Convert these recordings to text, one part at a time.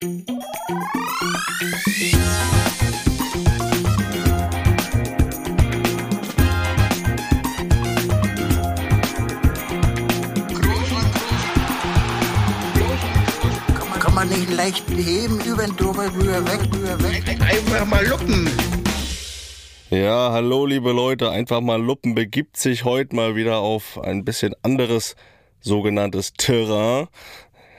Kann man nicht leicht heben, über den drüber, rüber, weg, rüber, weg. Einfach mal luppen. Ja, hallo liebe Leute, einfach mal Luppen begibt sich heute mal wieder auf ein bisschen anderes sogenanntes Terrain.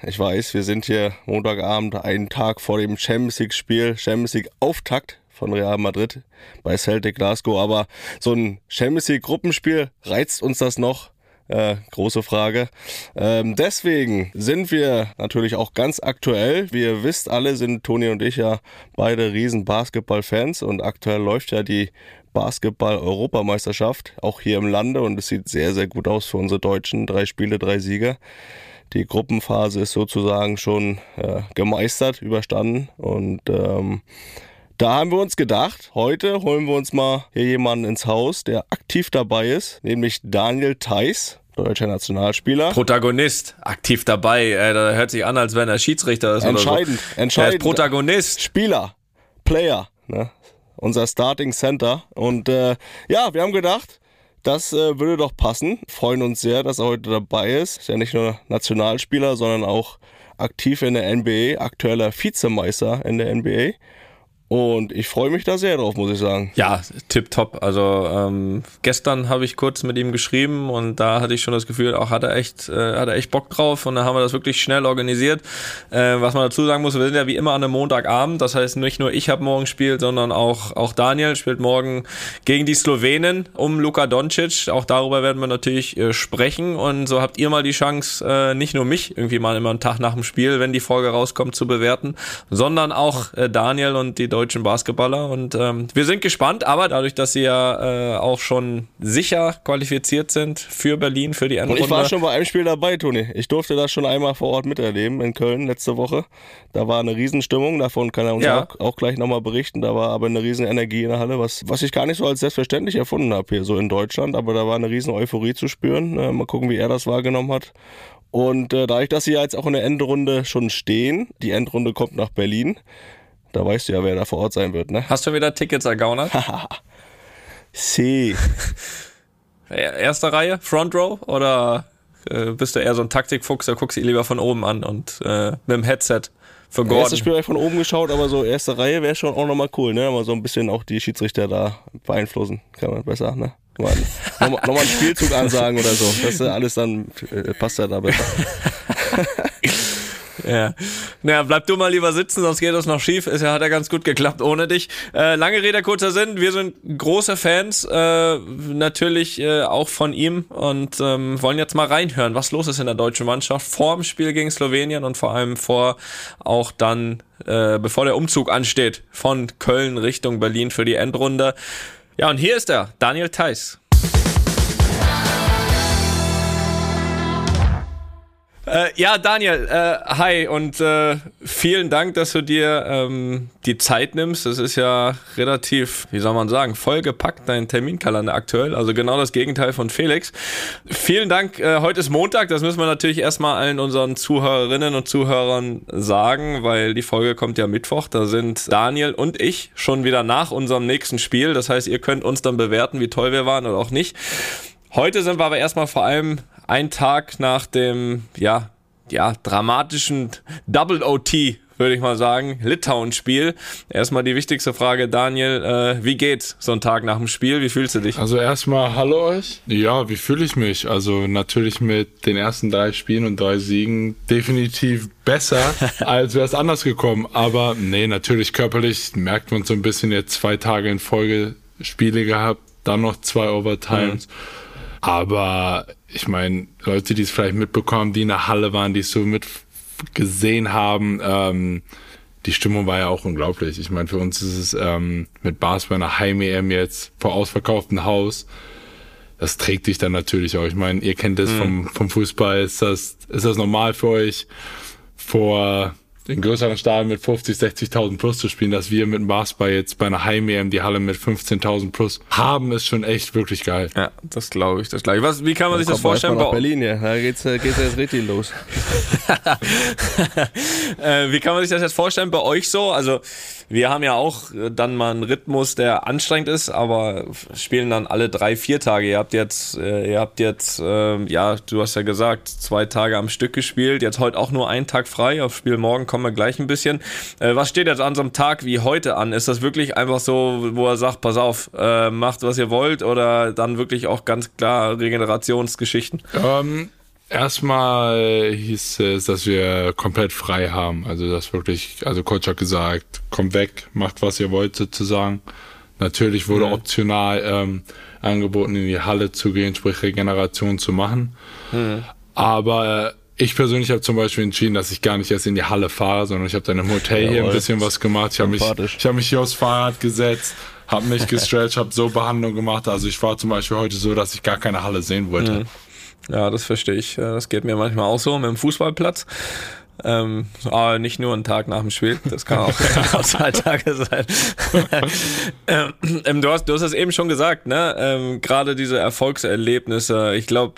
Ich weiß, wir sind hier Montagabend einen Tag vor dem Champions League Spiel, Champions League Auftakt von Real Madrid bei Celtic Glasgow, aber so ein Champions League Gruppenspiel reizt uns das noch? Äh, große Frage. Ähm, deswegen sind wir natürlich auch ganz aktuell. Wie ihr wisst, alle sind Toni und ich ja beide riesen Basketball-Fans und aktuell läuft ja die Basketball-Europameisterschaft auch hier im Lande und es sieht sehr, sehr gut aus für unsere Deutschen. Drei Spiele, drei Siege. Die Gruppenphase ist sozusagen schon äh, gemeistert, überstanden und ähm, da haben wir uns gedacht, heute holen wir uns mal hier jemanden ins Haus, der aktiv dabei ist, nämlich Daniel Theiss, deutscher Nationalspieler. Protagonist, aktiv dabei. Äh, da hört sich an, als wenn er Schiedsrichter ist Entscheidend, so. entscheidend. Er ist Protagonist. Spieler, Player, ne? unser Starting Center. Und äh, ja, wir haben gedacht, das äh, würde doch passen. Freuen uns sehr, dass er heute dabei ist. Ist ja nicht nur Nationalspieler, sondern auch aktiv in der NBA, aktueller Vizemeister in der NBA. Und ich freue mich da sehr drauf, muss ich sagen. Ja, tipptopp. Also ähm, gestern habe ich kurz mit ihm geschrieben und da hatte ich schon das Gefühl, auch hat er echt, äh, hat er echt Bock drauf und da haben wir das wirklich schnell organisiert. Äh, was man dazu sagen muss, wir sind ja wie immer an einem Montagabend. Das heißt, nicht nur ich habe morgen gespielt, sondern auch auch Daniel spielt morgen gegen die Slowenen um Luka Doncic. Auch darüber werden wir natürlich äh, sprechen und so habt ihr mal die Chance, äh, nicht nur mich irgendwie mal immer einen Tag nach dem Spiel, wenn die Folge rauskommt, zu bewerten, sondern auch äh, Daniel und die deutschen Basketballer. Und ähm, wir sind gespannt, aber dadurch, dass sie ja äh, auch schon sicher qualifiziert sind für Berlin, für die Und Endrunde. ich war schon bei einem Spiel dabei, Toni. Ich durfte das schon einmal vor Ort miterleben in Köln letzte Woche. Da war eine Riesenstimmung, davon kann er uns Ja. auch, auch gleich nochmal berichten. Da war aber eine riesen Energie in der Halle, was, was ich gar nicht so als selbstverständlich erfunden habe hier so in Deutschland. Aber da war eine riesen Euphorie zu spüren. Äh, mal gucken, wie er das wahrgenommen hat. Und äh, dadurch, dass sie ja jetzt auch in der Endrunde schon stehen, die Endrunde kommt nach Berlin, da weißt du ja, wer da vor Ort sein wird, ne? Hast du wieder Tickets ergaunert? See. Erste Reihe, Front Row oder äh, bist du eher so ein Taktikfuchs, da guckst du lieber von oben an und äh, mit dem Headset für Gordon. Spiel habe ich von oben geschaut, aber so erste Reihe wäre schon auch nochmal cool, ne? Mal so ein bisschen auch die Schiedsrichter da beeinflussen. Kann man besser, ne? Mal- Nochmal noch mal einen Spielzug ansagen oder so. Das ist alles dann, äh, passt ja da besser. Ja. Naja, bleib du mal lieber sitzen, sonst geht das noch schief. Ist ja, hat ja ganz gut geklappt ohne dich. Äh, lange Rede, kurzer Sinn. Wir sind große Fans, äh, natürlich äh, auch von ihm und ähm, wollen jetzt mal reinhören, was los ist in der deutschen Mannschaft vor dem Spiel gegen Slowenien und vor allem vor auch dann, äh, bevor der Umzug ansteht von Köln Richtung Berlin für die Endrunde. Ja, und hier ist er, Daniel Theiss. Äh, ja, Daniel, äh, hi und äh, vielen Dank, dass du dir ähm, die Zeit nimmst. Es ist ja relativ, wie soll man sagen, vollgepackt, dein Terminkalender aktuell. Also genau das Gegenteil von Felix. Vielen Dank. Äh, heute ist Montag, das müssen wir natürlich erstmal allen unseren Zuhörerinnen und Zuhörern sagen, weil die Folge kommt ja Mittwoch. Da sind Daniel und ich schon wieder nach unserem nächsten Spiel. Das heißt, ihr könnt uns dann bewerten, wie toll wir waren oder auch nicht. Heute sind wir aber erstmal vor allem ein Tag nach dem, ja, ja, dramatischen Double OT, würde ich mal sagen, Litauen-Spiel. Erstmal die wichtigste Frage, Daniel, äh, wie geht's so ein Tag nach dem Spiel? Wie fühlst du dich? Also erstmal hallo euch. Ja, wie fühle ich mich? Also natürlich mit den ersten drei Spielen und drei Siegen definitiv besser, als wäre es anders gekommen. Aber nee, natürlich körperlich merkt man so ein bisschen jetzt zwei Tage in Folge Spiele gehabt, dann noch zwei Overtimes. Aber ich meine, Leute, die es vielleicht mitbekommen, die in der Halle waren, die es so mit gesehen haben, ähm, die Stimmung war ja auch unglaublich. Ich meine, für uns ist es ähm, mit Basketball einer Heim-EM jetzt vor ausverkauftem Haus. Das trägt dich dann natürlich auch. Ich meine, ihr kennt es vom, vom Fußball. Ist das, ist das normal für euch, vor in größeren Stadien mit 50, 60.000 plus zu spielen, dass wir mit dem Basketball jetzt bei einer Heim-EM die Halle mit 15.000 plus haben, ist schon echt wirklich geil. Ja, das glaube ich, das glaube ich. Was, wie kann man sich das vorstellen? Nach Berlin, ja. Da geht's, äh, geht's jetzt richtig los. äh, wie kann man sich das jetzt vorstellen bei euch so? Also, wir haben ja auch äh, dann mal einen Rhythmus, der anstrengend ist, aber spielen dann alle drei, vier Tage. Ihr habt jetzt, äh, ihr habt jetzt, äh, ja, du hast ja gesagt, zwei Tage am Stück gespielt. Jetzt heute auch nur einen Tag frei. Auf Spiel morgen kommen wir gleich ein bisschen. Äh, was steht jetzt an so einem Tag wie heute an? Ist das wirklich einfach so, wo er sagt, pass auf, macht was ihr wollt oder dann wirklich auch ganz klar Regenerationsgeschichten? Ähm, Erstmal hieß es, dass wir komplett frei haben. Also das wirklich, also Coach hat gesagt, kommt weg, macht was ihr wollt sozusagen. Natürlich wurde mhm. optional ähm, angeboten, in die Halle zu gehen, sprich Regeneration zu machen. Mhm. Aber ich persönlich habe zum Beispiel entschieden, dass ich gar nicht erst in die Halle fahre, sondern ich habe dann im Hotel Jawohl. hier ein bisschen was gemacht. Ich habe mich, ich hab mich hier aufs Fahrrad gesetzt, habe mich gestretcht, habe so Behandlung gemacht. Also ich war zum Beispiel heute so, dass ich gar keine Halle sehen wollte. Mhm. Ja, das verstehe ich. Das geht mir manchmal auch so mit dem Fußballplatz. Ähm, aber nicht nur einen Tag nach dem Spiel, das kann auch, auch zwei Tage sein. Ähm, ähm, du, hast, du hast es eben schon gesagt, ne? Ähm, Gerade diese Erfolgserlebnisse, ich glaube,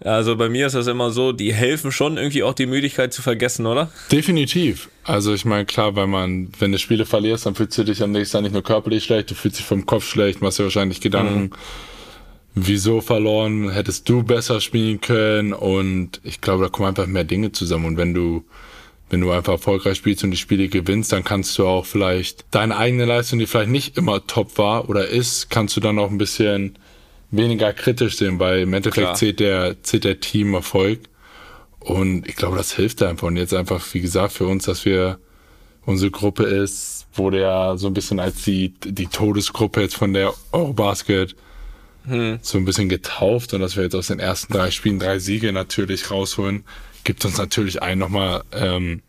also bei mir ist das immer so, die helfen schon irgendwie auch die Müdigkeit zu vergessen, oder? Definitiv. Also ich meine, klar, weil man, wenn du Spiele verlierst, dann fühlst du dich am nächsten Tag nicht nur körperlich schlecht, du fühlst dich vom Kopf schlecht, machst dir wahrscheinlich Gedanken. Mhm wieso verloren, hättest du besser spielen können und ich glaube, da kommen einfach mehr Dinge zusammen und wenn du wenn du einfach erfolgreich spielst und die Spiele gewinnst, dann kannst du auch vielleicht deine eigene Leistung, die vielleicht nicht immer top war oder ist, kannst du dann auch ein bisschen weniger kritisch sehen, weil im Endeffekt zählt der, zählt der Teamerfolg. Und ich glaube, das hilft einfach. Und jetzt einfach, wie gesagt, für uns, dass wir, unsere Gruppe ist, wurde ja so ein bisschen als die, die Todesgruppe jetzt von der Eurobasket hm. so ein bisschen getauft und dass wir jetzt aus den ersten drei Spielen drei Siege natürlich rausholen, gibt uns natürlich einen nochmal ähm,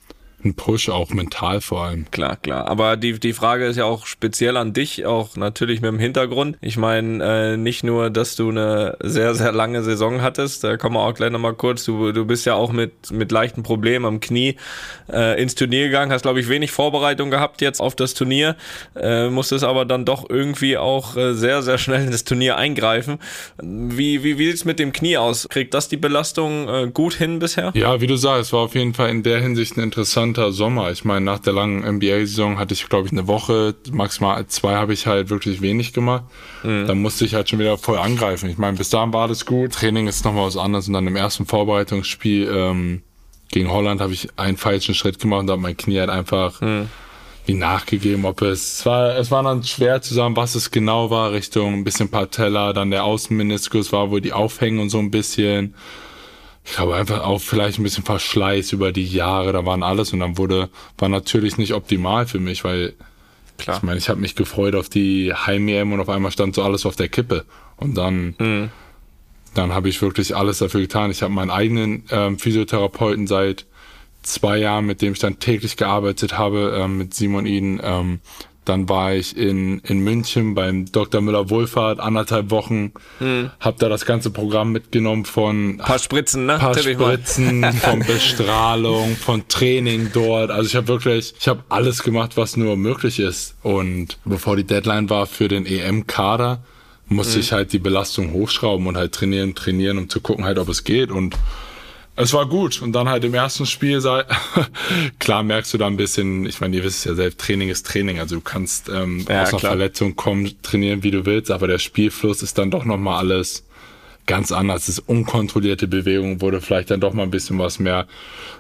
ein Push, auch mental vor allem. Klar, klar. Aber die, die Frage ist ja auch speziell an dich, auch natürlich mit dem Hintergrund. Ich meine, äh, nicht nur, dass du eine sehr, sehr lange Saison hattest, da kommen wir auch gleich nochmal kurz, du, du bist ja auch mit, mit leichten Problemen am Knie äh, ins Turnier gegangen, hast, glaube ich, wenig Vorbereitung gehabt jetzt auf das Turnier, äh, musstest aber dann doch irgendwie auch äh, sehr, sehr schnell in das Turnier eingreifen. Wie, wie, wie sieht's mit dem Knie aus? Kriegt das die Belastung äh, gut hin bisher? Ja, wie du sagst, war auf jeden Fall in der Hinsicht ein interessant entspannter Sommer. Ich meine, nach der langen NBA-Saison hatte ich, glaube ich, eine Woche, maximal zwei habe ich halt wirklich wenig gemacht. Mhm. Dann musste ich halt schon wieder voll angreifen. Ich meine, bis dahin war alles gut. Training ist nochmal was anderes. Und dann im ersten Vorbereitungsspiel ähm, gegen Holland habe ich einen falschen Schritt gemacht und da hat mein Knie halt einfach mhm. wie nachgegeben, ob es, es war, es war dann schwer zu sagen, was es genau war, Richtung ein bisschen Patella, dann der Außenmeniskus war wohl die Aufhängen und so ein bisschen ich glaube einfach auch vielleicht ein bisschen Verschleiß über die Jahre, da waren alles und dann wurde, war natürlich nicht optimal für mich, weil Klar. ich meine, ich habe mich gefreut auf die Heim-EM und auf einmal stand so alles auf der Kippe und dann, mhm. dann habe ich wirklich alles dafür getan. Ich habe meinen eigenen ähm, Physiotherapeuten seit zwei Jahren, mit dem ich dann täglich gearbeitet habe, ähm, mit Simon Eden, ähm, dann war ich in, in München beim Dr. Müller-Wohlfahrt anderthalb Wochen, hm. hab da das ganze Programm mitgenommen von paar Spritzen, ne? Paar Spritzen, von Bestrahlung, von Training dort. Also ich habe wirklich, ich habe alles gemacht, was nur möglich ist. Und bevor die Deadline war für den EM-Kader, musste hm. ich halt die Belastung hochschrauben und halt trainieren, trainieren, um zu gucken halt, ob es geht. Und es war gut. Und dann halt im ersten Spiel, sei, klar merkst du da ein bisschen, ich meine, ihr wisst ja selbst, Training ist Training. Also du kannst ähm, ja, aus einer Verletzung kommen, trainieren, wie du willst, aber der Spielfluss ist dann doch nochmal alles ganz anders. Das ist unkontrollierte Bewegung, wurde vielleicht dann doch mal ein bisschen was mehr.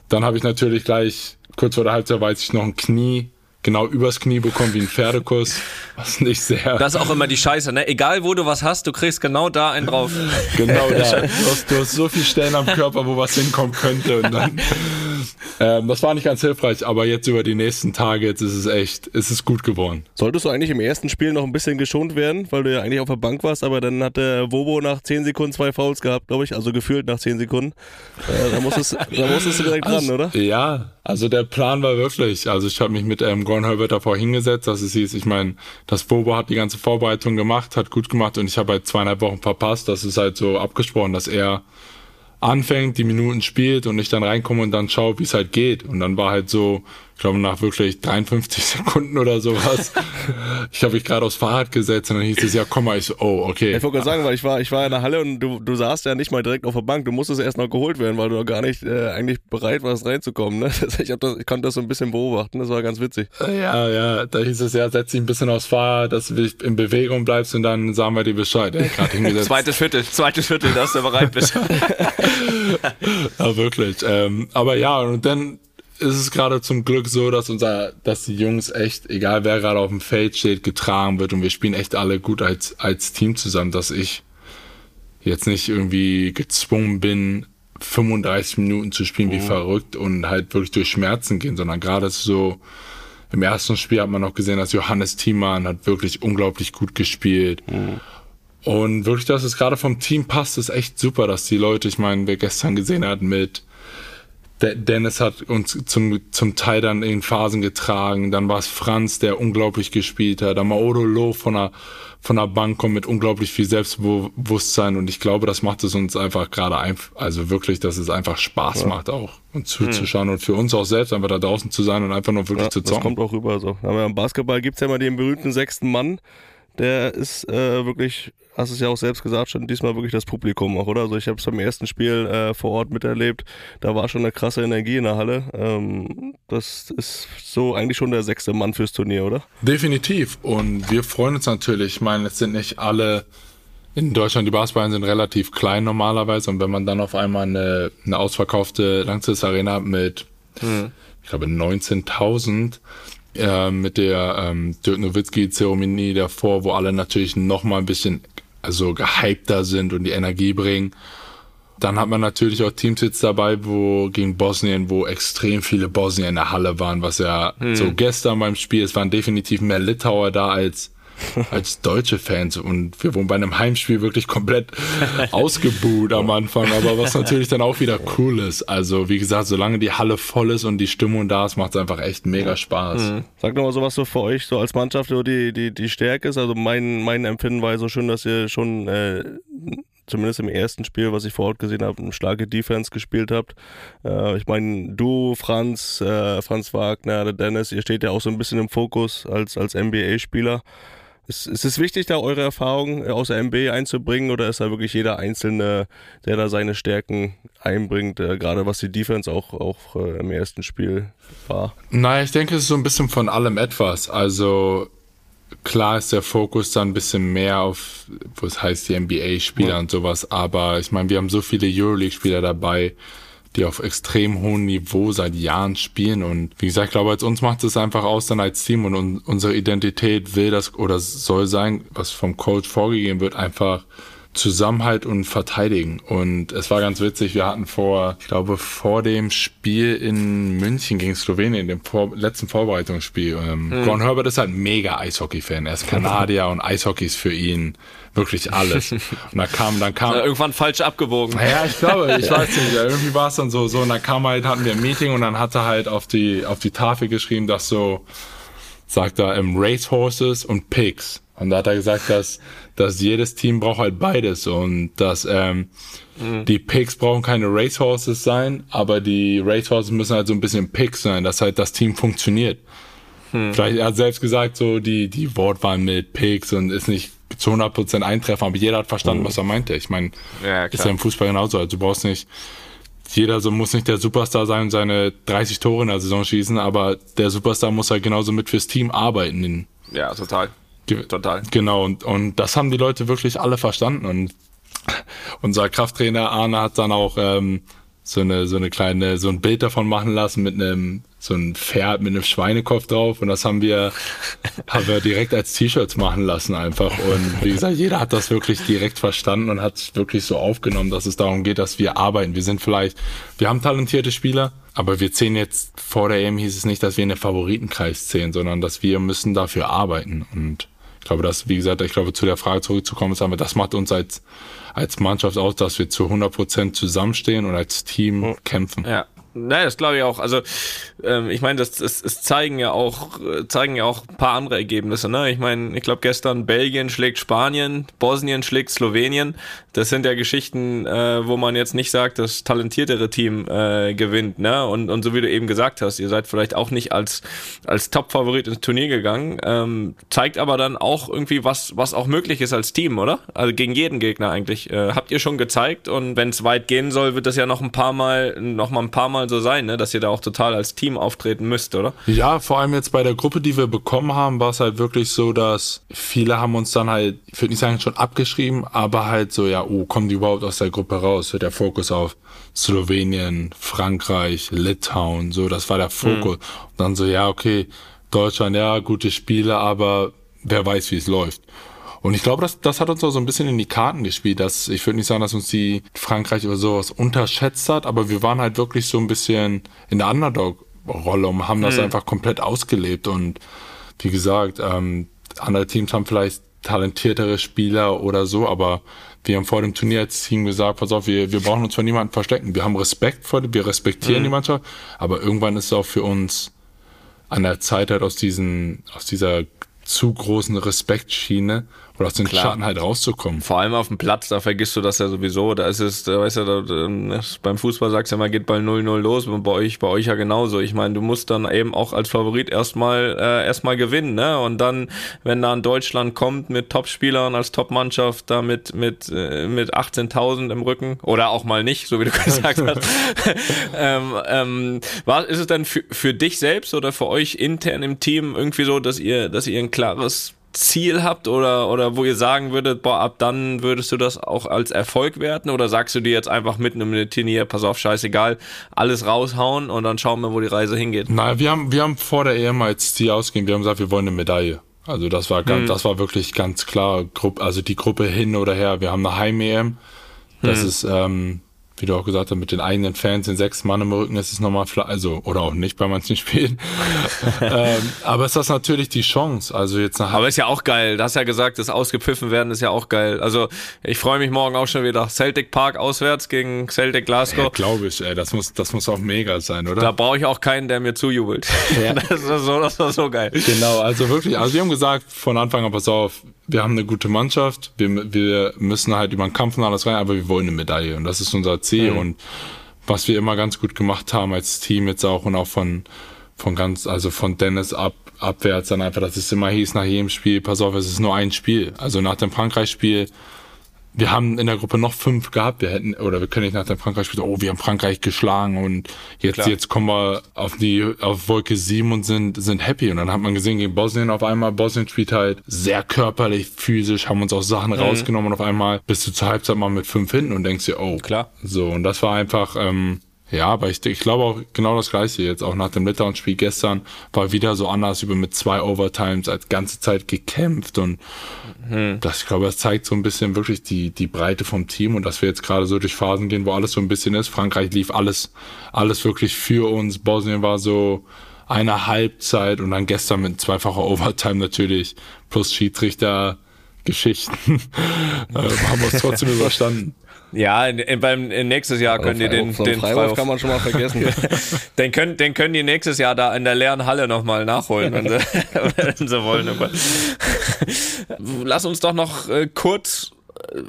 Dann habe ich natürlich gleich, kurz vor der Halbzeit weiß ich noch ein Knie genau übers Knie bekommen wie ein Pferdekuss. Was nicht sehr. Das ist auch immer die Scheiße, ne? Egal wo du was hast, du kriegst genau da einen drauf. genau da. Du hast, du hast so viele Stellen am Körper, wo was hinkommen könnte und dann ähm, das war nicht ganz hilfreich, aber jetzt über die nächsten Tage, jetzt ist es echt, ist es gut geworden. Solltest du eigentlich im ersten Spiel noch ein bisschen geschont werden, weil du ja eigentlich auf der Bank warst, aber dann hat der Wobo nach 10 Sekunden zwei Fouls gehabt, glaube ich, also gefühlt nach 10 Sekunden. Äh, da, musstest, da musstest du direkt also, dran, oder? Ja, also der Plan war wirklich, also ich habe mich mit ähm, Gordon Herbert davor hingesetzt, dass es hieß, ich meine, das Wobo hat die ganze Vorbereitung gemacht, hat gut gemacht und ich habe halt zweieinhalb Wochen verpasst, das ist halt so abgesprochen, dass er anfängt, die Minuten spielt und ich dann reinkomme und dann schaue, wie es halt geht. Und dann war halt so, ich glaube nach wirklich 53 Sekunden oder sowas. ich habe mich gerade aufs Fahrrad gesetzt und dann hieß es ja, komm mal, ich so, oh, okay. Ich wollte gerade sagen, weil ich war, ich war in der Halle und du, du saßt ja nicht mal direkt auf der Bank, du musstest erst noch geholt werden, weil du noch gar nicht äh, eigentlich bereit warst reinzukommen. Ne? Ich, hab das, ich konnte das so ein bisschen beobachten, das war ganz witzig. Ja, ja, da hieß es ja, setz dich ein bisschen aufs Fahrrad, dass du in Bewegung bleibst und dann sagen wir dir Bescheid. Ja, zweites Viertel, zweites Viertel, dass du bereit bist. ja, wirklich. Ähm, aber ja, und dann ist es gerade zum Glück so, dass unser, dass die Jungs echt, egal wer gerade auf dem Feld steht, getragen wird und wir spielen echt alle gut als, als Team zusammen, dass ich jetzt nicht irgendwie gezwungen bin, 35 Minuten zu spielen wie oh. verrückt und halt wirklich durch Schmerzen gehen, sondern gerade so, im ersten Spiel hat man noch gesehen, dass Johannes Thiemann hat wirklich unglaublich gut gespielt. Mhm. Und wirklich, dass es gerade vom Team passt, ist echt super, dass die Leute, ich meine, wer gestern gesehen hat mit Dennis hat uns zum, zum Teil dann in Phasen getragen. Dann war es Franz, der unglaublich gespielt hat. Dann Maodo Loh von der, von der Bank kommt mit unglaublich viel Selbstbewusstsein. Und ich glaube, das macht es uns einfach gerade einfach, also wirklich, dass es einfach Spaß ja. macht auch und zuzuschauen hm. und für uns auch selbst einfach da draußen zu sein und einfach nur wirklich ja, zu zocken. Das kommt auch rüber so. Aber im Basketball gibt's ja immer den berühmten sechsten Mann der ist äh, wirklich, hast es ja auch selbst gesagt, schon diesmal wirklich das Publikum auch, oder? Also ich habe es beim ersten Spiel äh, vor Ort miterlebt, da war schon eine krasse Energie in der Halle. Ähm, das ist so eigentlich schon der sechste Mann fürs Turnier, oder? Definitiv. Und wir freuen uns natürlich. Ich meine, es sind nicht alle in Deutschland, die Basketballen sind relativ klein normalerweise. Und wenn man dann auf einmal eine, eine ausverkaufte Langzeit-Arena mit, mhm. ich glaube, 19.000 äh, mit der ähm, Dirk Nowitzki-Zeremonie davor, wo alle natürlich noch mal ein bisschen also gehypter sind und die Energie bringen. Dann hat man natürlich auch Teams jetzt dabei, wo gegen Bosnien, wo extrem viele Bosnier in der Halle waren, was ja hm. so gestern beim Spiel, es waren definitiv mehr Litauer da als als deutsche Fans und wir wurden bei einem Heimspiel wirklich komplett ausgebuht am Anfang, aber was natürlich dann auch wieder cool ist. Also wie gesagt, solange die Halle voll ist und die Stimmung da ist, macht es einfach echt mega Spaß. Mhm. Sag nochmal so was so für euch so als Mannschaft, so die, die, die Stärke ist. Also mein, mein Empfinden war so schön, dass ihr schon äh, zumindest im ersten Spiel, was ich vor Ort gesehen habe, eine starke Defense gespielt habt. Äh, ich meine, du, Franz, äh, Franz Wagner, der Dennis, ihr steht ja auch so ein bisschen im Fokus als, als NBA-Spieler. Ist, ist es wichtig, da eure Erfahrungen äh, aus der MB einzubringen oder ist da wirklich jeder Einzelne, der da seine Stärken einbringt, äh, gerade was die Defense auch, auch äh, im ersten Spiel war? Naja, ich denke, es ist so ein bisschen von allem etwas. Also klar ist der Fokus dann ein bisschen mehr auf, was heißt die NBA-Spieler ja. und sowas, aber ich meine, wir haben so viele Euroleague-Spieler dabei, die auf extrem hohem Niveau seit Jahren spielen. Und wie gesagt, ich glaube, als uns macht es einfach aus dann als Team und un unsere Identität will das oder soll sein, was vom Coach vorgegeben wird, einfach Zusammenhalt und verteidigen. Und es war ganz witzig, wir hatten vor, ich glaube, vor dem Spiel in München gegen Slowenien, dem vor letzten Vorbereitungsspiel, ähm, mhm. Ron Herbert ist halt mega Eishockey-Fan. Er ist Kanadier und Eishockey ist für ihn wirklich alles. Und dann kam, dann kam. irgendwann falsch abgewogen. Ja, ich glaube, ich weiß nicht, irgendwie war es dann so, so, und dann kam halt, hatten wir ein Meeting und dann hat er halt auf die, auf die Tafel geschrieben, dass so, sagt er, ähm, Racehorses und Pigs. Und da hat er gesagt, dass, dass jedes Team braucht halt beides und dass ähm, mhm. die Pigs brauchen keine Racehorses sein, aber die Racehorses müssen halt so ein bisschen Pigs sein, dass halt das Team funktioniert. Mhm. Vielleicht, er hat selbst gesagt, so die, die Wortwahl mit Pigs und ist nicht zu 100% eintreffen, aber jeder hat verstanden, mhm. was er meinte. Ich meine, ja, ist ja im Fußball genauso. Also du brauchst nicht, jeder so muss nicht der Superstar sein und seine 30 Tore in der Saison schießen, aber der Superstar muss halt genauso mit fürs Team arbeiten. Ja, total. total. Genau, und, und das haben die Leute wirklich alle verstanden. Und unser Krafttrainer Arne hat dann auch ähm, so eine so eine kleine so ein Bild davon machen lassen mit einem so ein Pferd mit einem Schweinekopf drauf. Und das haben wir haben wir direkt als T-Shirts machen lassen einfach. Und wie gesagt jeder hat das wirklich direkt verstanden und hat wirklich so aufgenommen dass es darum geht dass wir arbeiten. Wir sind vielleicht wir haben talentierte Spieler aber wir zählen jetzt vor der EM hieß es nicht dass wir in den Favoritenkreis zählen sondern dass wir müssen dafür arbeiten. Und ich glaube dass wie gesagt ich glaube zu der Frage zurückzukommen ist aber das macht uns als als Mannschaft aus, dass wir zu 100 Prozent zusammenstehen und als Team kämpfen. Ja. Naja, das glaube ich auch. Also ähm, ich meine, das, das, das zeigen ja auch äh, zeigen ja auch ein paar andere Ergebnisse. Ne? Ich meine, ich glaube gestern Belgien schlägt Spanien, Bosnien schlägt Slowenien. Das sind ja Geschichten, äh, wo man jetzt nicht sagt, das talentiertere Team äh, gewinnt. Ne? Und, und so wie du eben gesagt hast, ihr seid vielleicht auch nicht als als Top-Favorit ins Turnier gegangen. Ähm, zeigt aber dann auch irgendwie was was auch möglich ist als Team, oder? Also gegen jeden Gegner eigentlich. Äh, habt ihr schon gezeigt und wenn es weit gehen soll, wird das ja noch ein paar Mal noch mal ein paar Mal so sein, ne? dass ihr da auch total als Team auftreten müsst, oder? Ja, vor allem jetzt bei der Gruppe, die wir bekommen haben, war es halt wirklich so, dass viele haben uns dann halt, ich würde nicht sagen schon abgeschrieben, aber halt so, ja, oh, kommen die überhaupt aus der Gruppe raus? Wird der Fokus auf Slowenien, Frankreich, Litauen, so, das war der Fokus. Mhm. Und dann so, ja, okay, Deutschland, ja, gute Spiele, aber wer weiß, wie es läuft. Und ich glaube, das, das hat uns auch so ein bisschen in die Karten gespielt, dass ich würde nicht sagen, dass uns die Frankreich oder sowas unterschätzt hat, aber wir waren halt wirklich so ein bisschen in der Underdog-Rolle und haben das mhm. einfach komplett ausgelebt. Und wie gesagt, ähm, andere Teams haben vielleicht talentiertere Spieler oder so, aber wir haben vor dem Turnier als Team gesagt, pass auf, wir, wir brauchen uns vor niemandem verstecken. Wir haben Respekt vor wir respektieren mhm. die Mannschaft, aber irgendwann ist es auch für uns an der Zeit halt aus diesen, aus dieser zu großen Respektschiene oder aus den Klar. Schatten halt rauszukommen. Vor allem auf dem Platz, da vergisst du das ja sowieso. Da ist es, da weißt du, da, da, beim Fußball sagst du immer, geht Ball 0-0 los und bei euch, bei euch ja genauso. Ich meine, du musst dann eben auch als Favorit erstmal äh, erstmal gewinnen, ne? Und dann, wenn da ein Deutschland kommt mit Topspielern als Topmannschaft, da mit, mit, äh, mit 18.000 im Rücken oder auch mal nicht, so wie du gesagt hast. ähm, ähm, war, ist es dann für, für dich selbst oder für euch intern im Team irgendwie so, dass ihr, dass ihr ein klares Ziel habt oder, oder wo ihr sagen würdet, boah, ab dann würdest du das auch als Erfolg werten oder sagst du dir jetzt einfach mitten im Turnier, pass auf, scheißegal, alles raushauen und dann schauen wir, wo die Reise hingeht? Nein, wir haben, wir haben vor der EM als Ziel ausgehen, wir haben gesagt, wir wollen eine Medaille. Also das war ganz, mhm. das war wirklich ganz klar, also die Gruppe hin oder her. Wir haben eine Heim-EM. Das mhm. ist, ähm, wie du auch gesagt hast, mit den eigenen Fans, den sechs Mann im Rücken, ist es nochmal, also, oder auch nicht bei manchen Spielen. ähm, aber ist das natürlich die Chance, also jetzt nach. Aber ist ja auch geil, du hast ja gesagt, das ausgepfiffen werden ist ja auch geil. Also, ich freue mich morgen auch schon wieder. Celtic Park auswärts gegen Celtic Glasgow. Ja, glaube ich, ey, das muss, das muss auch mega sein, oder? Da brauche ich auch keinen, der mir zujubelt. Ja. das, war so, das war so geil. Genau, also wirklich, also wir haben gesagt von Anfang an, pass auf, wir haben eine gute Mannschaft, wir, wir müssen halt über den Kampf und alles rein, aber wir wollen eine Medaille und das ist unser Ziel mhm. und was wir immer ganz gut gemacht haben als Team jetzt auch und auch von, von ganz, also von Dennis ab, abwärts dann einfach, dass es immer hieß nach jedem Spiel, pass auf, es ist nur ein Spiel. Also nach dem Frankreich-Spiel wir haben in der Gruppe noch fünf gehabt. Wir hätten, oder wir können nicht nach dem Frankreich-Spiel, oh, wir haben Frankreich geschlagen und jetzt, jetzt kommen wir auf die, auf Wolke sieben und sind, sind happy. Und dann hat man gesehen, gegen Bosnien auf einmal, Bosnien spielt halt sehr körperlich, physisch, haben uns auch Sachen mhm. rausgenommen und auf einmal bist du zur Halbzeit mal mit fünf hinten und denkst dir, oh. Klar. So, und das war einfach, ähm, ja, aber ich, ich glaube auch genau das Gleiche jetzt. Auch nach dem Litauen-Spiel gestern war wieder so anders über mit zwei Overtimes als ganze Zeit gekämpft und mhm. das, ich glaube, das zeigt so ein bisschen wirklich die, die Breite vom Team und dass wir jetzt gerade so durch Phasen gehen, wo alles so ein bisschen ist. Frankreich lief alles, alles wirklich für uns. Bosnien war so eine Halbzeit und dann gestern mit zweifacher Overtime natürlich plus Schiedsrichter Geschichten äh, haben wir es trotzdem überstanden. Ja, in, in, beim in nächstes Jahr können die den, den Freiwurf kann man schon mal vergessen. den können, den können die nächstes Jahr da in der leeren Halle nochmal nachholen, wenn sie, wenn sie wollen. Lass uns doch noch äh, kurz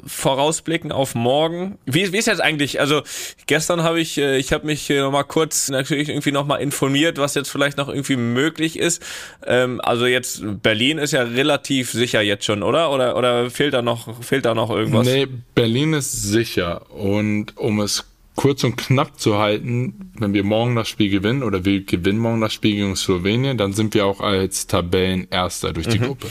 vorausblicken auf morgen. Wie, wie ist jetzt eigentlich? Also gestern habe ich, äh, ich habe mich noch mal kurz natürlich irgendwie noch informiert, was jetzt vielleicht noch irgendwie möglich ist. Ähm, also jetzt Berlin ist ja relativ sicher jetzt schon, oder? Oder oder fehlt da noch fehlt da noch irgendwas? Nee, Berlin ist sicher und um es kurz und knapp zu halten, wenn wir morgen das Spiel gewinnen oder wir gewinnen morgen das Spiel gegen Slowenien, dann sind wir auch als Tabellenerster durch die mhm. Gruppe.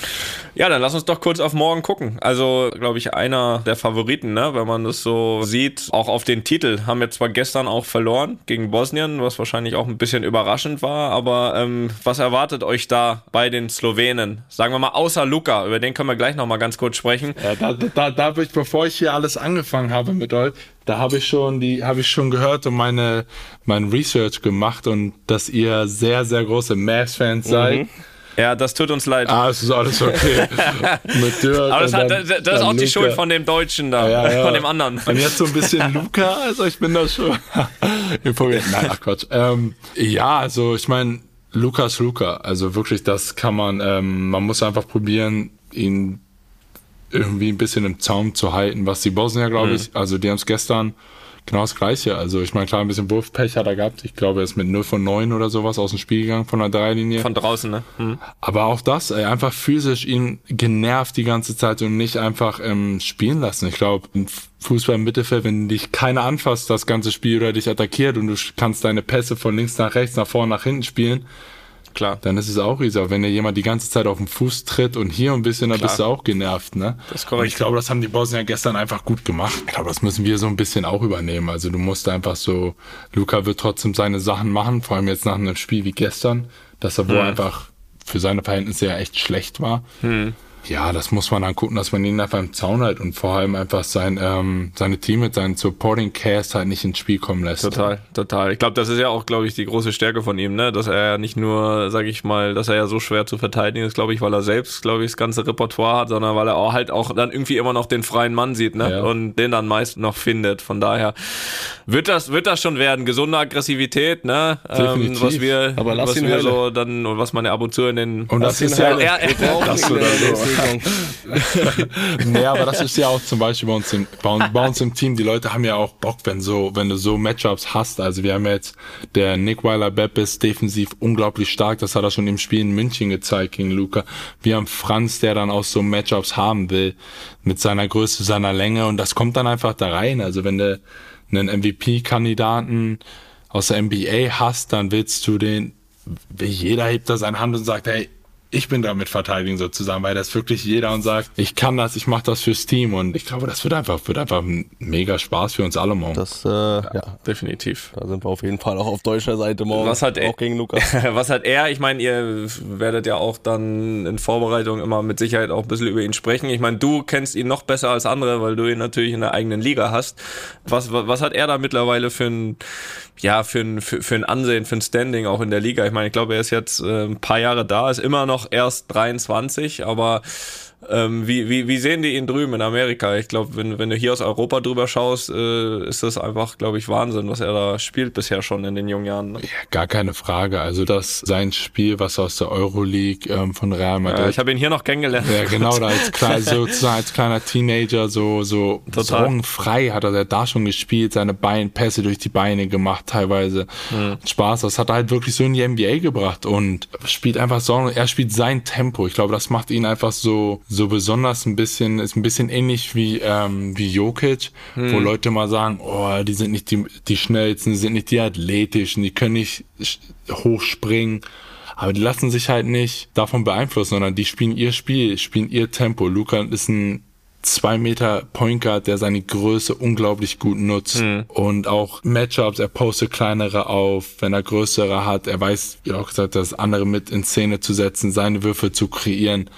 Ja, dann lass uns doch kurz auf morgen gucken. Also, glaube ich, einer der Favoriten, ne, wenn man das so sieht, auch auf den Titel. Haben wir zwar gestern auch verloren gegen Bosnien, was wahrscheinlich auch ein bisschen überraschend war, aber ähm, was erwartet euch da bei den Slowenen? Sagen wir mal, außer Luca, über den können wir gleich nochmal ganz kurz sprechen. Ja, da, da, da, ich, bevor ich hier alles angefangen habe mit euch, da habe ich schon die habe ich schon gehört und meine mein Research gemacht und dass ihr sehr sehr große Mavs Fans seid. Mhm. Ja, das tut uns leid. Ah, es ist alles okay. Mit Dirk Aber das, hat, das, das ist auch Luca. die Schuld von dem Deutschen da, ja, ja. von dem anderen. Und jetzt so ein bisschen Luca, also ich bin da schon informiert. Nein, ach Quatsch. Ähm, ja, also ich meine, Lukas Luca, also wirklich, das kann man, ähm, man muss einfach probieren, ihn irgendwie ein bisschen im Zaum zu halten, was die Bosnier, glaube mhm. ich, also die haben es gestern genau das Gleiche. Also ich meine, klar, ein bisschen Wurfpech hat er gehabt. Ich glaube, er ist mit 0 von 9 oder sowas aus dem Spiel gegangen von der Dreilinie. Von draußen, ne? Mhm. Aber auch das, ey, einfach physisch ihn genervt die ganze Zeit und nicht einfach ähm, spielen lassen. Ich glaube, im Fußball im Mittelfeld, wenn dich keiner anfasst, das ganze Spiel oder dich attackiert und du kannst deine Pässe von links nach rechts, nach vorne, nach hinten spielen, Klar. Dann ist es auch riesig. Wenn dir jemand die ganze Zeit auf den Fuß tritt und hier ein bisschen, dann Klar. bist du auch genervt, ne? Das ist korrekt. Und ich glaube, das haben die Bosnier gestern einfach gut gemacht. Ich glaube, das müssen wir so ein bisschen auch übernehmen. Also du musst einfach so, Luca wird trotzdem seine Sachen machen, vor allem jetzt nach einem Spiel wie gestern, dass er wohl hm. einfach für seine Verhältnisse ja echt schlecht war. Hm ja, das muss man dann gucken, dass man ihn einfach im Zaun hält und vor allem einfach sein, ähm, seine Team mit seinen Supporting Cast halt nicht ins Spiel kommen lässt. Total, total. Ich glaube, das ist ja auch, glaube ich, die große Stärke von ihm, ne? Dass er ja nicht nur, sage ich mal, dass er ja so schwer zu verteidigen ist, glaube ich, weil er selbst, glaube ich, das ganze Repertoire hat, sondern weil er auch halt auch dann irgendwie immer noch den freien Mann sieht, ne? Ja. Und den dann meist noch findet. Von daher wird das, wird das schon werden. Gesunde Aggressivität, ne? Ähm, was wir, Aber was wir so dann, was man ja ab und zu in den. Und das ist ja, er, er, er, so. nee, aber das ist ja auch zum Beispiel bei uns, im, bei, bei, uns im Team. Die Leute haben ja auch Bock, wenn so, wenn du so Matchups hast. Also wir haben jetzt der Nick Weiler Bepp ist defensiv unglaublich stark. Das hat er schon im Spiel in München gezeigt gegen Luca. Wir haben Franz, der dann auch so Matchups haben will mit seiner Größe, seiner Länge und das kommt dann einfach da rein. Also wenn du einen MVP-Kandidaten aus der NBA hast, dann willst du den, jeder hebt da seine Hand und sagt, hey, ich bin damit verteidigen sozusagen, weil das wirklich jeder und sagt, ich kann das, ich mache das fürs Team und ich glaube, das wird einfach, wird einfach ein mega Spaß für uns alle morgen. Das, äh, ja, ja, definitiv. Da sind wir auf jeden Fall auch auf deutscher Seite morgen. Was hat er, auch gegen Lukas. was hat er? Ich meine, ihr werdet ja auch dann in Vorbereitung immer mit Sicherheit auch ein bisschen über ihn sprechen. Ich meine, du kennst ihn noch besser als andere, weil du ihn natürlich in der eigenen Liga hast. Was, was, was hat er da mittlerweile für ein, ja, für ein, für, für ein Ansehen, für ein Standing auch in der Liga? Ich meine, ich glaube, er ist jetzt äh, ein paar Jahre da, ist immer noch erst 23, aber ähm, wie, wie, wie sehen die ihn drüben in Amerika? Ich glaube, wenn, wenn du hier aus Europa drüber schaust, äh, ist das einfach, glaube ich, Wahnsinn, was er da spielt bisher schon in den jungen Jahren. Ne? Ja, gar keine Frage. Also das sein Spiel, was aus der Euroleague ähm, von Real Madrid. Ja, ich habe ihn hier noch kennengelernt. Ja, genau, da als, klein, sozusagen als kleiner Teenager so so frei hat er da schon gespielt, seine Beine, Pässe durch die Beine gemacht teilweise. Mhm. Spaß, das hat er halt wirklich so in die NBA gebracht und spielt einfach so, er spielt sein Tempo. Ich glaube, das macht ihn einfach so so besonders ein bisschen, ist ein bisschen ähnlich wie, ähm, wie Jokic, hm. wo Leute mal sagen, oh, die sind nicht die, die schnellsten, die sind nicht die athletischen, die können nicht hochspringen. Aber die lassen sich halt nicht davon beeinflussen, sondern die spielen ihr Spiel, spielen ihr Tempo. Luca ist ein zwei Meter Point Guard, der seine Größe unglaublich gut nutzt mhm. und auch Matchups, er postet kleinere auf, wenn er größere hat, er weiß, wie auch gesagt, das andere mit in Szene zu setzen, seine Würfe zu kreieren.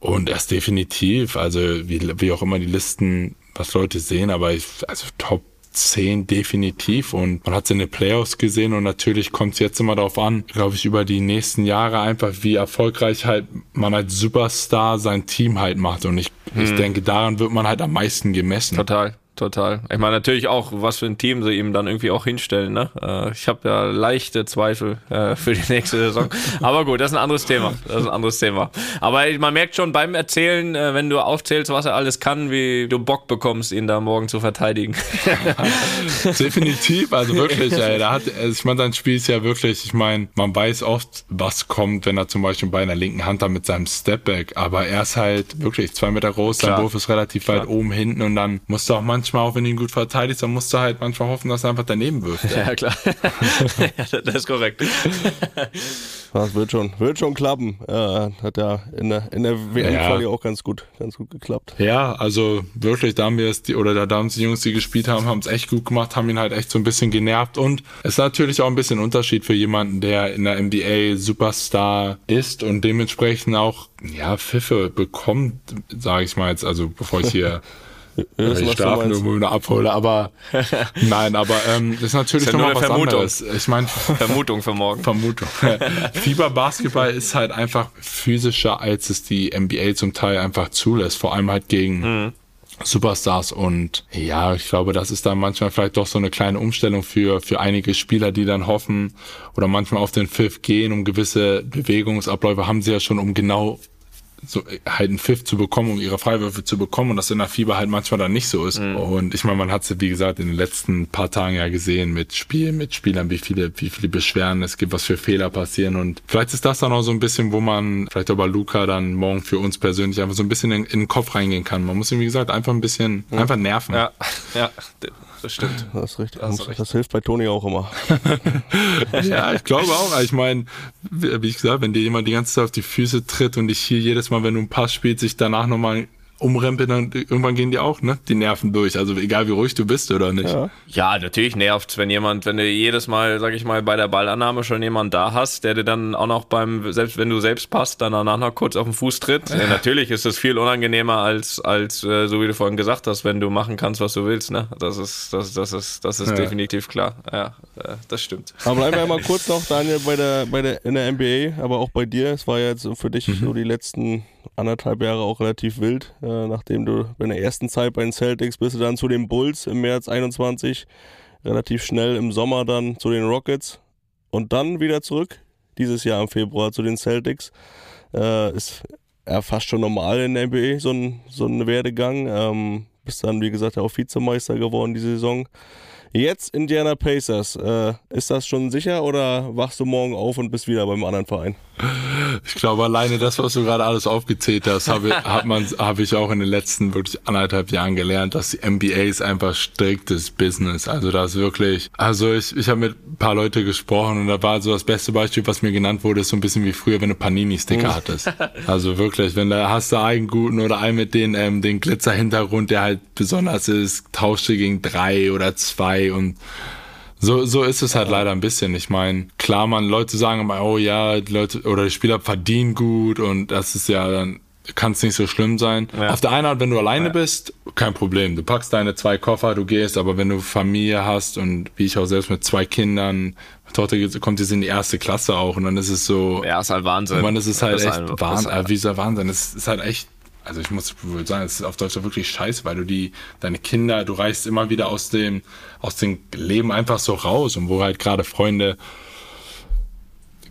Und erst definitiv, also wie, wie auch immer die Listen, was Leute sehen, aber ich, also Top 10 definitiv und man hat es in den Playoffs gesehen und natürlich kommt es jetzt immer darauf an, glaube ich, über die nächsten Jahre einfach, wie erfolgreich halt man als Superstar sein Team halt macht und ich, hm. ich denke, daran wird man halt am meisten gemessen. Total total. Ich meine natürlich auch, was für ein Team sie ihm dann irgendwie auch hinstellen. Ne? Äh, ich habe ja leichte Zweifel äh, für die nächste Saison. Aber gut, das ist ein anderes Thema. Das ist ein anderes Thema. Aber man merkt schon beim Erzählen, äh, wenn du aufzählst, was er alles kann, wie du Bock bekommst, ihn da morgen zu verteidigen. Definitiv, also wirklich. Ey, da hat, also ich meine, sein Spiel ist ja wirklich, ich meine, man weiß oft, was kommt, wenn er zum Beispiel bei einer linken Hand da mit seinem Stepback, aber er ist halt wirklich zwei Meter groß, sein Wurf ist relativ Klar. weit oben hinten und dann musst du auch manchmal manchmal, auch wenn du ihn gut verteidigst, dann musst du halt manchmal hoffen, dass er einfach daneben wirft. Ja, ja klar. ja, das ist korrekt. Das wird schon, wird schon klappen. Ja, hat ja in der, in der WM-Quali ja. auch ganz gut, ganz gut geklappt. Ja, also wirklich, da haben wir es, die, oder da haben die Jungs, die gespielt haben, haben es echt gut gemacht, haben ihn halt echt so ein bisschen genervt und es ist natürlich auch ein bisschen Unterschied für jemanden, der in der NBA Superstar ist und dementsprechend auch, ja, Pfiffe bekommt, sage ich mal jetzt, also bevor ich hier wissen, ich darf nur nur abhole, aber nein, aber ähm, das ist natürlich Ist ja nochmal was eine Vermutung. anderes. Ich meine, Vermutung für morgen. Vermutung. Fieberbasketball ist halt einfach physischer, als es die NBA zum Teil einfach zulässt, vor allem halt gegen Superstars und ja, ich glaube, das ist dann manchmal vielleicht doch so eine kleine Umstellung für, für einige Spieler, die dann hoffen oder manchmal auf den Pfiff gehen, um gewisse Bewegungsabläufe haben sie ja schon, um genau so halt einen Pfiff zu bekommen, um ihre Freiwürfe zu bekommen und das in der Fieber halt manchmal dann nicht so ist. Und ich meine, man hat es, wie gesagt, in den letzten paar Tagen ja gesehen mit Spielen, mit Spielern, wie viele, wie viele Beschwerden es gibt, was für Fehler passieren. Und vielleicht ist das dann auch so ein bisschen, wo man vielleicht aber Luca dann morgen für uns persönlich einfach so ein bisschen in, in den Kopf reingehen kann. Man muss ihm, wie gesagt, einfach ein bisschen, einfach nerven. Ja, ja, das stimmt. Das ist richtig. Das, du recht. hilft bei Toni auch immer. Ja, ich glaube auch. Ich meine, wie wie ich gesagt, wenn dir jemand die ganze Zeit auf die Füße tritt und dich hier jedes Mal, wenn du einen Pass spielst, sich danach nochmal umrempelt, dann irgendwann gehen die auch, ne? Die Nerven durch. Also egal wie ruhig du bist oder nicht. Ja. Ja, natürlich nervt's, wenn jemand, wenn du jedes Mal, sag ich mal, bei der Ballannahme schon jemanden da hast, der dir dann auch noch beim, selbst wenn du selbst passt, dann danach noch kurz auf den Fuß tritt. Ja, natürlich ist es viel unangenehmer als, als, äh, so wie du vorhin gesagt hast, wenn du machen kannst, was du willst, ne? Das ist, das, das ist, das ist Ja. definitiv klar. Ja, äh, das stimmt. Aber bleiben wir mal kurz noch, Daniel, bei der, bei der, in der NBA, aber auch bei dir. Es war ja jetzt für dich so die letzten anderthalb Jahre auch relativ wild. Äh, nachdem du in der ersten Zeit bei den Celtics bist du dann zu den Bulls im März 21, relativ schnell im Sommer dann zu den Rockets und dann wieder zurück, dieses Jahr im Februar zu den Celtics. Äh, ist ja fast schon normal in der NBA, so ein, so ein Werdegang. Ähm, bist dann, wie gesagt, auch Vizemeister geworden die Saison. Jetzt Indiana Pacers. Äh, ist das schon sicher oder wachst du morgen auf und bist wieder beim anderen Verein? Ich glaube, alleine das, was du gerade alles aufgezählt hast, habe hat man, habe ich auch in den letzten wirklich anderthalb Jahren gelernt, dass die NBA ist einfach striktes Business. Also das ist wirklich, also ich, ich habe mit ein paar Leute gesprochen und da war so das beste Beispiel, was mir genannt wurde, ist so ein bisschen wie früher, wenn du Panini-Sticker hattest. Also wirklich, wenn da hast du einen guten oder einen mit den, ähm, den Glitzer-Hintergrund, der halt besonders ist, tauscht du gegen drei oder zwei und so, so ist es halt leider ein bisschen. Ich meine, klar, man, Leute sagen immer, oh ja, die Leute oder die Spieler verdienen gut und das ist ja dann kann es nicht so schlimm sein. Ja. Auf der einen Art, wenn du alleine bist, kein Problem. Du packst deine zwei Koffer, du gehst, aber wenn du Familie hast und wie ich auch selbst mit zwei Kindern, Tochter kommt jetzt in die erste Klasse auch und dann ist es so, Ja, ist halt Wahnsinn. meine, das ist halt Das echt Wahnsinn. ist halt- Äh, wie ist der Wahnsinn? Es ist halt echt, also ich muss sagen, es ist auf Deutsch wirklich scheiße, weil du die, deine Kinder, du reichst immer wieder aus dem, aus dem Leben einfach so raus und wo halt gerade Freunde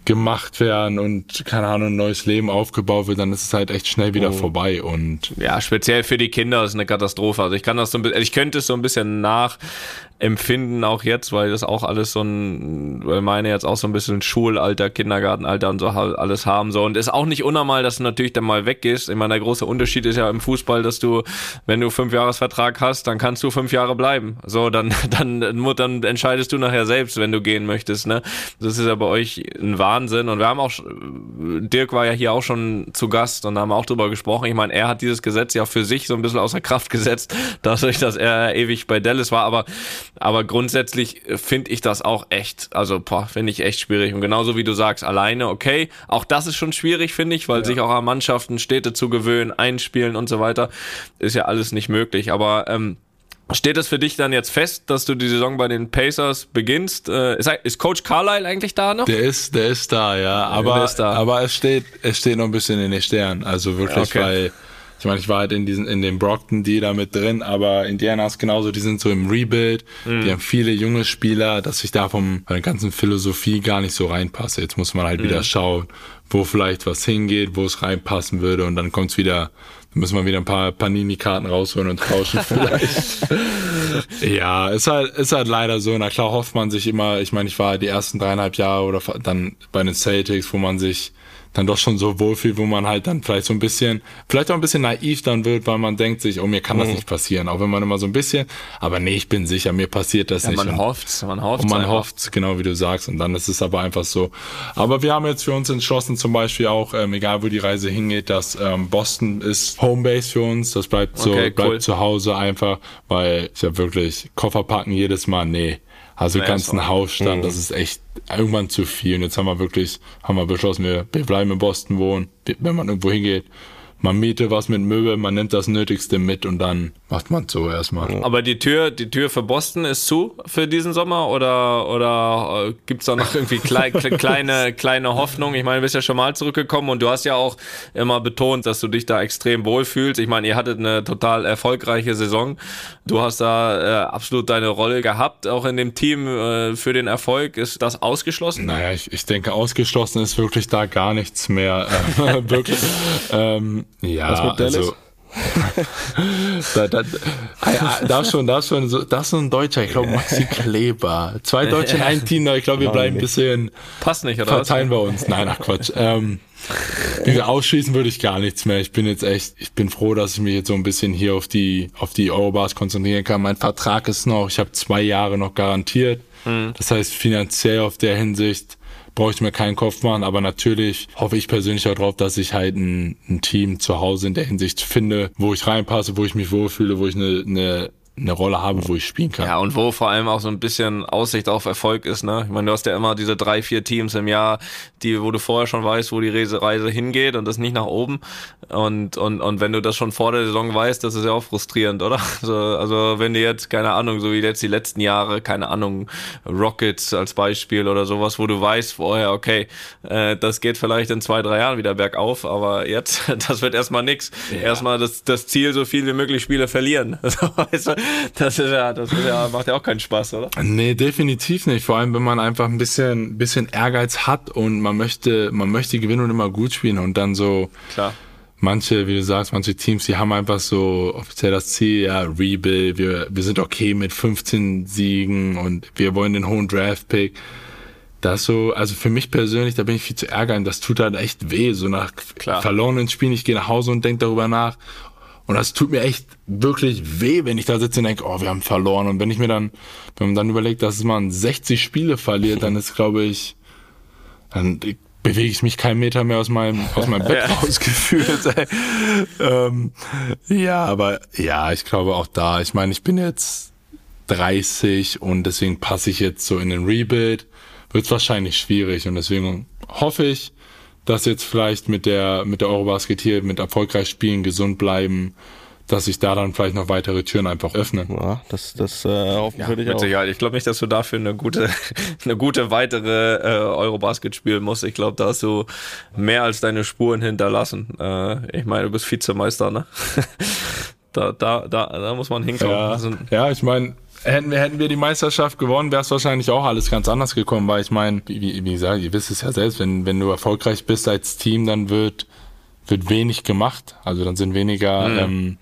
gemacht werden und keine Ahnung, ein neues Leben aufgebaut wird, dann ist es halt echt schnell Oh. wieder vorbei und Ja, speziell für die Kinder ist eine Katastrophe. Also ich kann das so ein bisschen, ich könnte es so ein bisschen nachempfinden auch jetzt, weil das auch alles so ein, weil meine jetzt auch so ein bisschen Schulalter, Kindergartenalter und so alles haben so und ist auch nicht unnormal, dass du natürlich dann mal weggehst. Ich meine, der große Unterschied ist ja im Fußball, dass du, wenn du fünf Jahresvertrag hast, dann kannst du fünf Jahre bleiben. So, dann, dann, dann entscheidest du nachher selbst, wenn du gehen möchtest, ne? Das ist ja bei euch ein Wahnsinn und wir haben auch, Dirk war ja hier auch schon zu Gast und da haben auch drüber gesprochen. Ich meine, er hat dieses Gesetz ja für sich so ein bisschen außer Kraft gesetzt, dadurch, dass er ewig bei Dallas war, aber, aber grundsätzlich finde ich das auch echt, also, finde ich echt schwierig. Und genauso wie du sagst, alleine, okay, auch das ist schon schwierig, finde ich, weil sich auch an Mannschaften, Städte zu gewöhnen, einspielen und so weiter, ist ja alles nicht möglich, aber, ähm, Steht es für dich dann jetzt fest, dass du die Saison bei den Pacers beginnst? Äh, ist, Coach Carlisle eigentlich da noch? der ist, der ist da, ja, aber, ist da. aber es steht, es steht noch ein bisschen in den Sternen, also wirklich, Okay. weil ich meine, ich war halt in diesen, in dem Brockton die da mit drin, aber Indiana ist genauso, die sind so im Rebuild, Mhm. die haben viele junge Spieler, dass ich da vom, von der ganzen Philosophie gar nicht so reinpasse. Jetzt muss man halt Mhm. wieder schauen, wo vielleicht was hingeht, wo es reinpassen würde und dann kommt's wieder, dann müssen wir wieder ein paar Panini-Karten rausholen und tauschen vielleicht. ja, ist halt, ist halt leider so. Na klar hofft man sich immer, ich meine, ich war die ersten dreieinhalb Jahre oder dann bei den Celtics, wo man sich dann doch schon so wohlfühlt, wo man halt dann vielleicht so ein bisschen, vielleicht auch ein bisschen naiv dann wird, weil man denkt sich, oh, mir kann Mhm. das nicht passieren. Auch wenn man immer so ein bisschen, aber nee, ich bin sicher, mir passiert das Ja, nicht. man hofft's, man hofft's. und man einfach. hofft, genau wie du sagst, und dann ist es aber einfach so. Aber wir haben jetzt für uns entschlossen, zum Beispiel auch, ähm, egal wo die Reise hingeht, dass ähm, Boston ist Homebase für uns. Das bleibt so, Okay, bleibt cool. zu Hause einfach, weil ich habe wirklich Koffer packen jedes Mal, nee. Also Nee, ganzen Hausstand, das ist echt irgendwann zu viel. Und jetzt haben wir wirklich, haben wir beschlossen, wir, wir bleiben in Boston wohnen, wenn man irgendwo hingeht man miete was mit Möbeln, man nimmt das Nötigste mit und dann macht man so erstmal. Aber die Tür, die Tür für Boston ist zu für diesen Sommer oder, oder äh, gibt es da noch irgendwie klei kleine, kleine Hoffnung? Ich meine, du bist ja schon mal zurückgekommen und du hast ja auch immer betont, dass du dich da extrem wohlfühlst. Ich meine, ihr hattet eine total erfolgreiche Saison. Du hast da äh, absolut deine Rolle gehabt, auch in dem Team äh, für den Erfolg. Ist das ausgeschlossen? Naja, ich, ich denke, ausgeschlossen ist wirklich da gar nichts mehr. Äh, wirklich. Ähm, ja, Was mit Dallas? also. da, da, da, da schon, da schon, so, das ist so ein Deutscher, ich glaube Maxi Kleber. Zwei Deutsche in einem Team, ich glaube, wir bleiben ein bisschen, Passt nicht, oder? was? verteilen wir uns. Nein, ach Quatsch. Ähm, ausschließen würde ich gar nichts mehr. Ich bin jetzt echt, ich bin froh, dass ich mich jetzt so ein bisschen hier auf die, auf die Eurobars konzentrieren kann. Mein Vertrag ist noch, ich habe zwei Jahre noch garantiert. Das heißt, finanziell auf der Hinsicht brauche ich mir keinen Kopf machen, aber natürlich hoffe ich persönlich auch drauf, dass ich halt ein, ein Team zu Hause in der Hinsicht finde, wo ich reinpasse, wo ich mich wohlfühle, wo ich eine, eine, eine Rolle habe, wo ich spielen kann. Ja, und wo vor allem auch so ein bisschen Aussicht auf Erfolg ist, ne? Ich meine, du hast ja immer diese drei, vier Teams im Jahr, die, wo du vorher schon weißt, wo die Reise, Reise hingeht und das nicht nach oben. Und, und, und wenn du das schon vor der Saison weißt, das ist ja auch frustrierend, oder? Also, also wenn du jetzt, keine Ahnung, so wie jetzt die letzten Jahre, keine Ahnung, Rockets als Beispiel oder sowas, wo du weißt vorher, okay, äh, das geht vielleicht in zwei, drei Jahren wieder bergauf, aber jetzt, das wird erstmal nix. Erstmal das, das Ziel, so viel wie möglich Spiele verlieren. Also, weißt du, das ist ja, das ist ja, macht ja auch keinen Spaß, oder? Nee, definitiv nicht. Vor allem, wenn man einfach ein bisschen, bisschen Ehrgeiz hat und man möchte, man möchte gewinnen und immer gut spielen und dann so Klar. manche, wie du sagst, manche Teams, die haben einfach so offiziell das Ziel, ja, Rebuild, wir, wir sind okay mit 15 Siegen und wir wollen den hohen Draft-Pick. Das so, also für mich persönlich, da bin ich viel zu ärgern, das tut halt echt weh, so nach Klar. verlorenen Spielen, ich gehe nach Hause und denke darüber nach. Und das tut mir echt wirklich weh, wenn ich da sitze und denke, oh, wir haben verloren. Und wenn ich mir dann, wenn man dann überlegt, dass man 60 Spiele verliert, dann ist, glaube ich, dann bewege ich mich keinen Meter mehr aus meinem, aus meinem Bett rausgefühlt. ey. ähm, ja, aber ja, ich glaube auch da, ich meine, ich bin jetzt 30 und deswegen passe ich jetzt so in den Rebuild. Wird es wahrscheinlich schwierig und deswegen hoffe ich, dass jetzt vielleicht mit der, mit der Eurobasket hier, mit erfolgreich spielen, gesund bleiben, dass sich da dann vielleicht noch weitere Türen einfach öffnen. Ja, das, das äh, hoffen wir dich Mit auch. Sicherheit. Ich glaube nicht, dass du dafür eine gute, eine gute weitere äh, Eurobasket spielen musst. Ich glaube, da hast du mehr als deine Spuren hinterlassen. Äh, ich meine, du bist Vizemeister, ne? da, da, da, da muss man hinkommen. Ja, Also, ja ich meine, hätten wir, hätten wir die Meisterschaft gewonnen, wäre es wahrscheinlich auch alles ganz anders gekommen, weil ich meine, wie, wie gesagt, ihr wisst es ja selbst, wenn, wenn du erfolgreich bist als Team, dann wird, wird wenig gemacht. Also dann sind weniger ähm,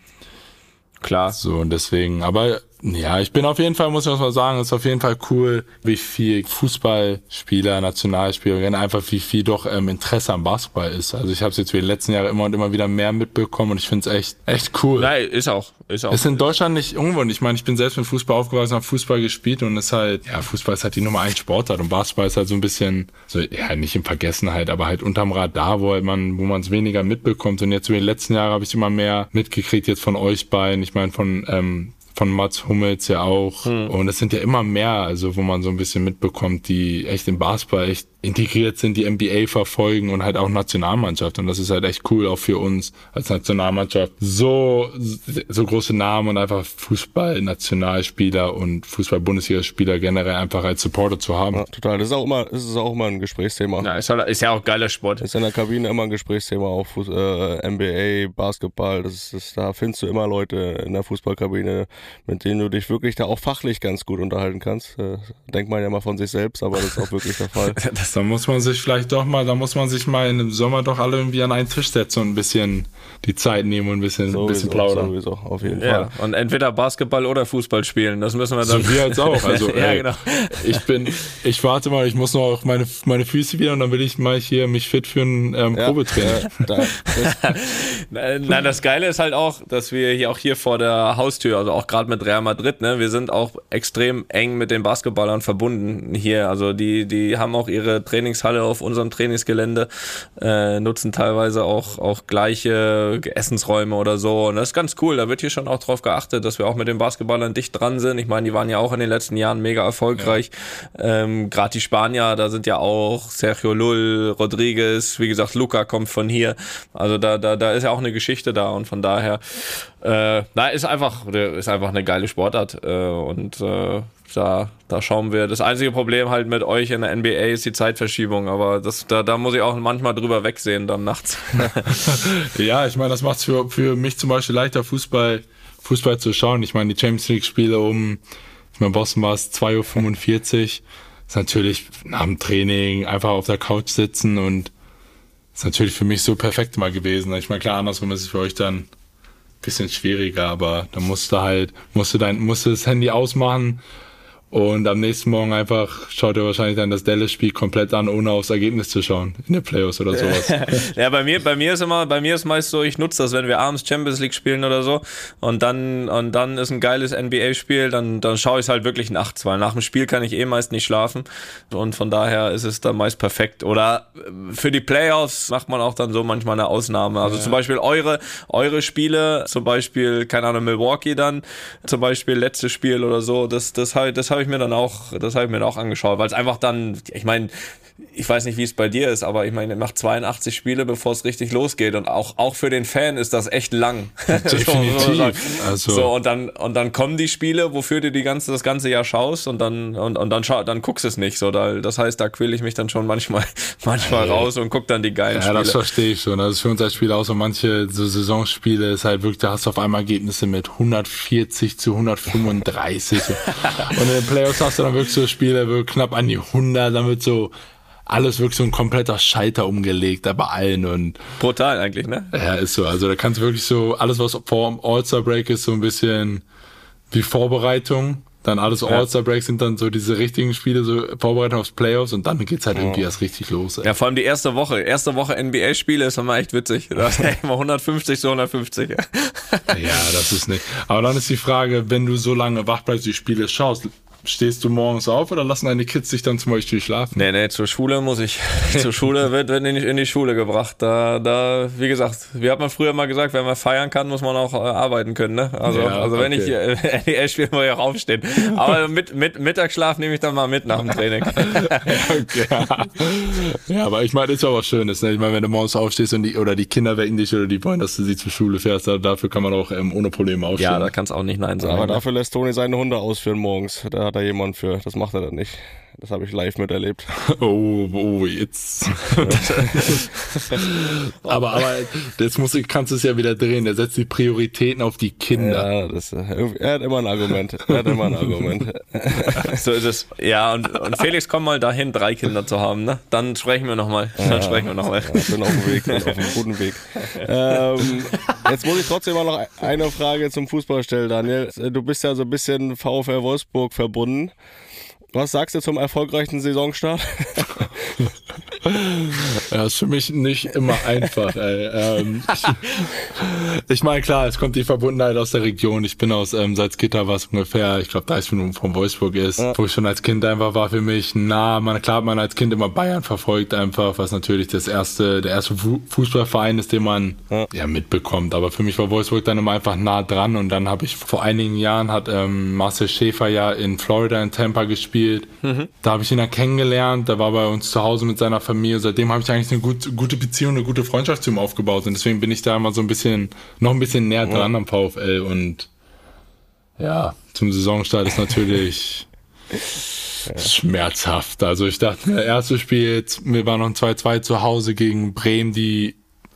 klar. so und deswegen, aber ja, ich bin auf jeden Fall, muss ich mal sagen, ist auf jeden Fall cool, wie viel Fußballspieler, Nationalspieler, einfach wie viel doch ähm, Interesse am Basketball ist. Also ich habe es jetzt wie die letzten Jahre immer und immer wieder mehr mitbekommen und ich finde es echt, echt cool. Nein, ist auch. Ist auch. Ist in Deutschland nicht ungewohnt. Ich meine, ich bin selbst mit Fußball aufgewachsen, habe Fußball gespielt und ist halt, ja, Fußball ist halt die Nummer eins Sportart und Basketball ist halt so ein bisschen, so, ja, nicht in Vergessenheit, aber halt unterm Radar, wo halt man, wo man es weniger mitbekommt. Und jetzt über die letzten Jahre habe ich immer mehr mitgekriegt, jetzt von euch beiden, ich meine von, ähm, von Mats Hummels ja auch. Und es sind ja immer mehr, also wo man so ein bisschen mitbekommt, die echt im Basketball echt integriert sind, die NBA verfolgen und halt auch Nationalmannschaft. Und das ist halt echt cool, auch für uns als Nationalmannschaft. So, so große Namen und einfach Fußball-Nationalspieler und Fußball-Bundesligaspieler generell einfach als Supporter zu haben. Ja, total. Das ist auch immer, ist es auch immer ein Gesprächsthema. ja, ist, halt, ist ja auch geiler Sport. Ist in der Kabine immer ein Gesprächsthema, auch Fuß, äh, NBA, Basketball. Das ist, das, da findest du immer Leute in der Fußballkabine, mit denen du dich wirklich da auch fachlich ganz gut unterhalten kannst. Äh, denkt man ja mal von sich selbst, aber das ist auch wirklich der Fall. Da muss man sich vielleicht doch mal, da muss man sich mal in dem Sommer doch alle irgendwie an einen Tisch setzen und ein bisschen die Zeit nehmen und ein bisschen, ein bisschen plaudern. sowieso, auf jeden Ja, Fall. und entweder Basketball oder Fußball spielen. Das müssen wir dann. So wir jetzt auch. Also, ja, ey, genau. ich bin, ich warte mal, ich muss noch auf meine, meine Füße wieder und dann will ich mal hier mich fit für ein ähm, Probetraining. Ja, Nein, nein, das Geile ist halt auch, dass wir hier auch hier vor der Haustür, also auch gerade mit Real Madrid, ne, wir sind auch extrem eng mit den Basketballern verbunden hier. Also die, die haben auch ihre Trainingshalle auf unserem Trainingsgelände, äh, nutzen teilweise auch, auch gleiche Essensräume oder so. Und das ist ganz cool. Da wird hier schon auch drauf geachtet, dass wir auch mit den Basketballern dicht dran sind. Ich meine, die waren ja auch in den letzten Jahren mega erfolgreich. Ja. Ähm, Gerade die Spanier, da sind ja auch Sergio Lull, Rodriguez, wie gesagt, Luca kommt von hier. Also da, da, da ist ja auch eine Geschichte da und von daher, äh, na, ist einfach, ist einfach eine geile Sportart. Äh, und äh, da, da schauen wir. Das einzige Problem halt mit euch in der NBA ist die Zeitverschiebung, aber das, da, da muss ich auch manchmal drüber wegsehen dann nachts. ja, ich meine, das macht es für, für mich zum Beispiel leichter, Fußball, Fußball zu schauen. Ich meine, die Champions League-Spiele um, ich meine, Boston war es 2.45 Uhr. Ist natürlich nach dem Training einfach auf der Couch sitzen und ist natürlich für mich so perfekt mal gewesen. Ich meine, klar, andersrum ist es für euch dann ein bisschen schwieriger, aber da musst du halt, musst du dein, musst du das Handy ausmachen, und am nächsten Morgen einfach schaut er wahrscheinlich dann das Dallas-Spiel komplett an, ohne aufs Ergebnis zu schauen in den Playoffs oder sowas. ja, bei mir, bei mir ist immer, bei mir ist meist so, ich nutze das, wenn wir abends Champions League spielen oder so und dann, und dann ist ein geiles NBA-Spiel, dann, dann schaue ich es halt wirklich nachts, weil nach dem Spiel kann ich eh meist nicht schlafen und von daher ist es dann meist perfekt. Oder für die Playoffs macht man auch dann so manchmal eine Ausnahme. Also ja. zum Beispiel eure, eure Spiele, zum Beispiel, keine Ahnung, Milwaukee dann, zum Beispiel letztes Spiel oder so, das, das habe das hab ich mir dann auch, das habe ich mir dann auch angeschaut, weil es einfach dann, ich meine, ich weiß nicht, wie es bei dir ist, aber ich meine, er macht 82 Spiele, bevor es richtig losgeht. Und auch, auch für den Fan ist das echt lang. Definitiv. also. So, und dann, und dann kommen die Spiele, wofür du die ganze, das ganze Jahr schaust und dann, und, und dann, schau, dann guckst du es nicht. So, da, das heißt, da quäle ich mich dann schon manchmal, manchmal raus und guck dann die geilen ja, Spiele. Ja, das verstehe ich schon. Also für uns als Spieler auch so manche so Saisonspiele ist halt wirklich, da hast du auf einmal Ergebnisse mit 140 zu 135. und den Playoffs hast du dann wirklich so Spiele, wirklich knapp an die 100, dann wird so, alles wirklich so ein kompletter Scheiter umgelegt, da bei allen und. Brutal eigentlich, ne? Ja, ist so. Also da kannst du wirklich so, alles was vor dem All-Star-Break ist, so ein bisschen wie Vorbereitung. Dann alles ja. All-Star-Break sind dann so diese richtigen Spiele, so Vorbereitung aufs Playoffs und dann geht's halt irgendwie erst richtig los. Ey. Ja, vor allem die erste Woche. Erste Woche NBA-Spiele ist immer echt witzig. Da ist immer 150 zu 150. ja, das ist nicht. Aber dann ist die Frage, wenn du so lange wach bleibst, die Spiele schaust, Stehst du morgens auf oder lassen deine Kids dich dann zum Beispiel schlafen? Nee, nee, zur Schule muss ich. zur Schule wird, wird in, die, Schule gebracht. Da, da, wie gesagt, wie hat man früher mal gesagt, wenn man feiern kann, muss man auch äh, arbeiten können. Ne? Also, ja, also wenn okay. ich NEL äh, spiele, muss ich auch aufstehen. Aber mit, mit Mittagsschlaf nehme ich dann mal mit nach dem Training. okay, ja. ja, aber ich meine, das ist ja was Schönes. Ne? Ich meine, wenn du morgens aufstehst und die, oder die Kinder wecken dich oder die wollen, dass du sie zur Schule fährst, dafür kann man auch ähm, ohne Probleme aufstehen. Ja, da kannst auch nicht Nein sagen. Aber dafür lässt Toni seine Hunde ausführen morgens. Da hat da jemand für. Das macht er dann nicht. Das habe ich live miterlebt. Oh, oh, jetzt. aber, aber das muss, kannst du es ja wieder drehen. Er setzt die Prioritäten auf die Kinder. Ja, das, er hat immer ein Argument. Er hat immer ein Argument. so ist es. Ja, und, und Felix, komm mal dahin, drei Kinder zu haben, ne? Dann sprechen wir nochmal. Dann ja, sprechen wir nochmal. Ja, ich bin auf dem Weg, bin auf einem guten Weg. Ähm, jetzt muss ich trotzdem mal noch eine Frage zum Fußball stellen, Daniel. Du bist ja so ein bisschen VfL Wolfsburg verbunden. Was sagst du zum erfolgreichen Saisonstart? ja, ist für mich nicht immer einfach. Ähm, ich, meine, klar, es kommt die Verbundenheit aus der Region. Ich bin aus ähm, Salzgitter, was ungefähr, ich glaube, 30 Minuten von Wolfsburg ist, ja. wo ich schon als Kind einfach war für mich nah. Man, klar hat man als Kind immer Bayern verfolgt, einfach, was natürlich das erste, der erste Fußballverein ist, den man ja. ja mitbekommt. Aber für mich war Wolfsburg dann immer einfach nah dran. Und dann habe ich vor einigen Jahren hat ähm, Marcel Schäfer ja in Florida in Tampa gespielt. Mhm. Da habe ich ihn dann kennengelernt. Da war bei uns zu Hause mit seiner Familie. Seitdem habe ich eigentlich eine gut, gute Beziehung, eine gute Freundschaft zu ihm aufgebaut. Und deswegen bin ich da immer so ein bisschen, noch ein bisschen näher dran ja. am VfL. Und ja, zum Saisonstart ist natürlich ja. schmerzhaft. Also ich dachte, das erste Spiel, wir waren noch ein 2-2 zu Hause gegen Bremen, die,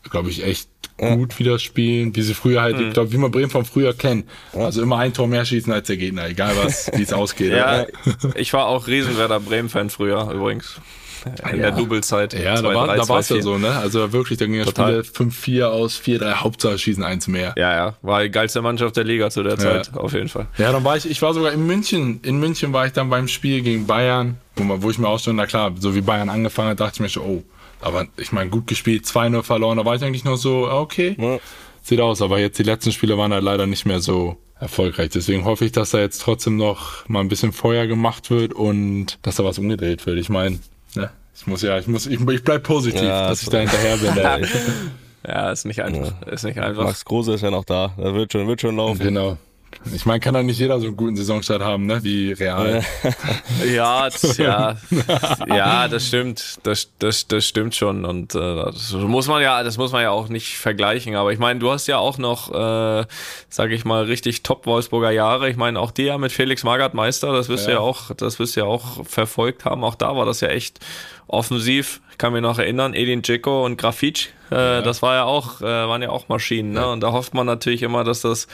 glaube ich, echt gut wieder spielen, wie sie früher halt, mhm. ich glaube, wie man Bremen von früher kennt. Also immer ein Tor mehr schießen als der Gegner, egal was, wie es ausgeht. ja, ich war auch Riesenwerder Bremen-Fan früher übrigens in ja. der Doublezeit. Ja, 2, da war da es ja so, ne? Also wirklich, da ging das Spiel 5-4 aus, 4-3, Hauptsache schießen eins mehr. Ja, ja, war die geilste Mannschaft der Liga zu der Zeit, auf jeden Fall. Ja, dann war ich, ich war sogar in München, in München war ich dann beim Spiel gegen Bayern, wo, wo ich mir auch schon, na klar, so wie Bayern angefangen hat, dachte ich mir schon, oh, aber ich meine, gut gespielt, 2-0 verloren, da war ich eigentlich noch so, okay, ja. sieht aus, aber jetzt die letzten Spiele waren halt leider nicht mehr so erfolgreich. Deswegen hoffe ich, dass da jetzt trotzdem noch mal ein bisschen Feuer gemacht wird und dass da was umgedreht wird. Ich meine, Ne? Ich muss ja, ich muss, ich, ich bleib positiv, ja, dass ich da hinterher bin. ja, ist nicht einfach. Ja. Ist nicht einfach. Max Kruse ist ja noch da. Das wird schon, wird schon laufen. Genau. Ich meine, kann doch nicht jeder so einen guten Saisonstart haben, ne? Wie Real. ja, das, ja, ja, das stimmt. Das, das, das stimmt schon. Und äh, das muss man ja, das muss man ja auch nicht vergleichen. Aber ich meine, du hast ja auch noch, äh, sage ich mal, richtig Top-Wolfsburger Jahre. Ich meine, auch die ja mit Felix Magath Meister, das wirst ja. du ja auch, das wirst du ja auch verfolgt haben. Auch da war das ja echt offensiv. Ich kann mich noch erinnern, Edin Dzeko und Grafitsch, äh, ja. das war ja auch, äh, waren ja auch Maschinen. Ne? Und da hofft man natürlich immer, dass das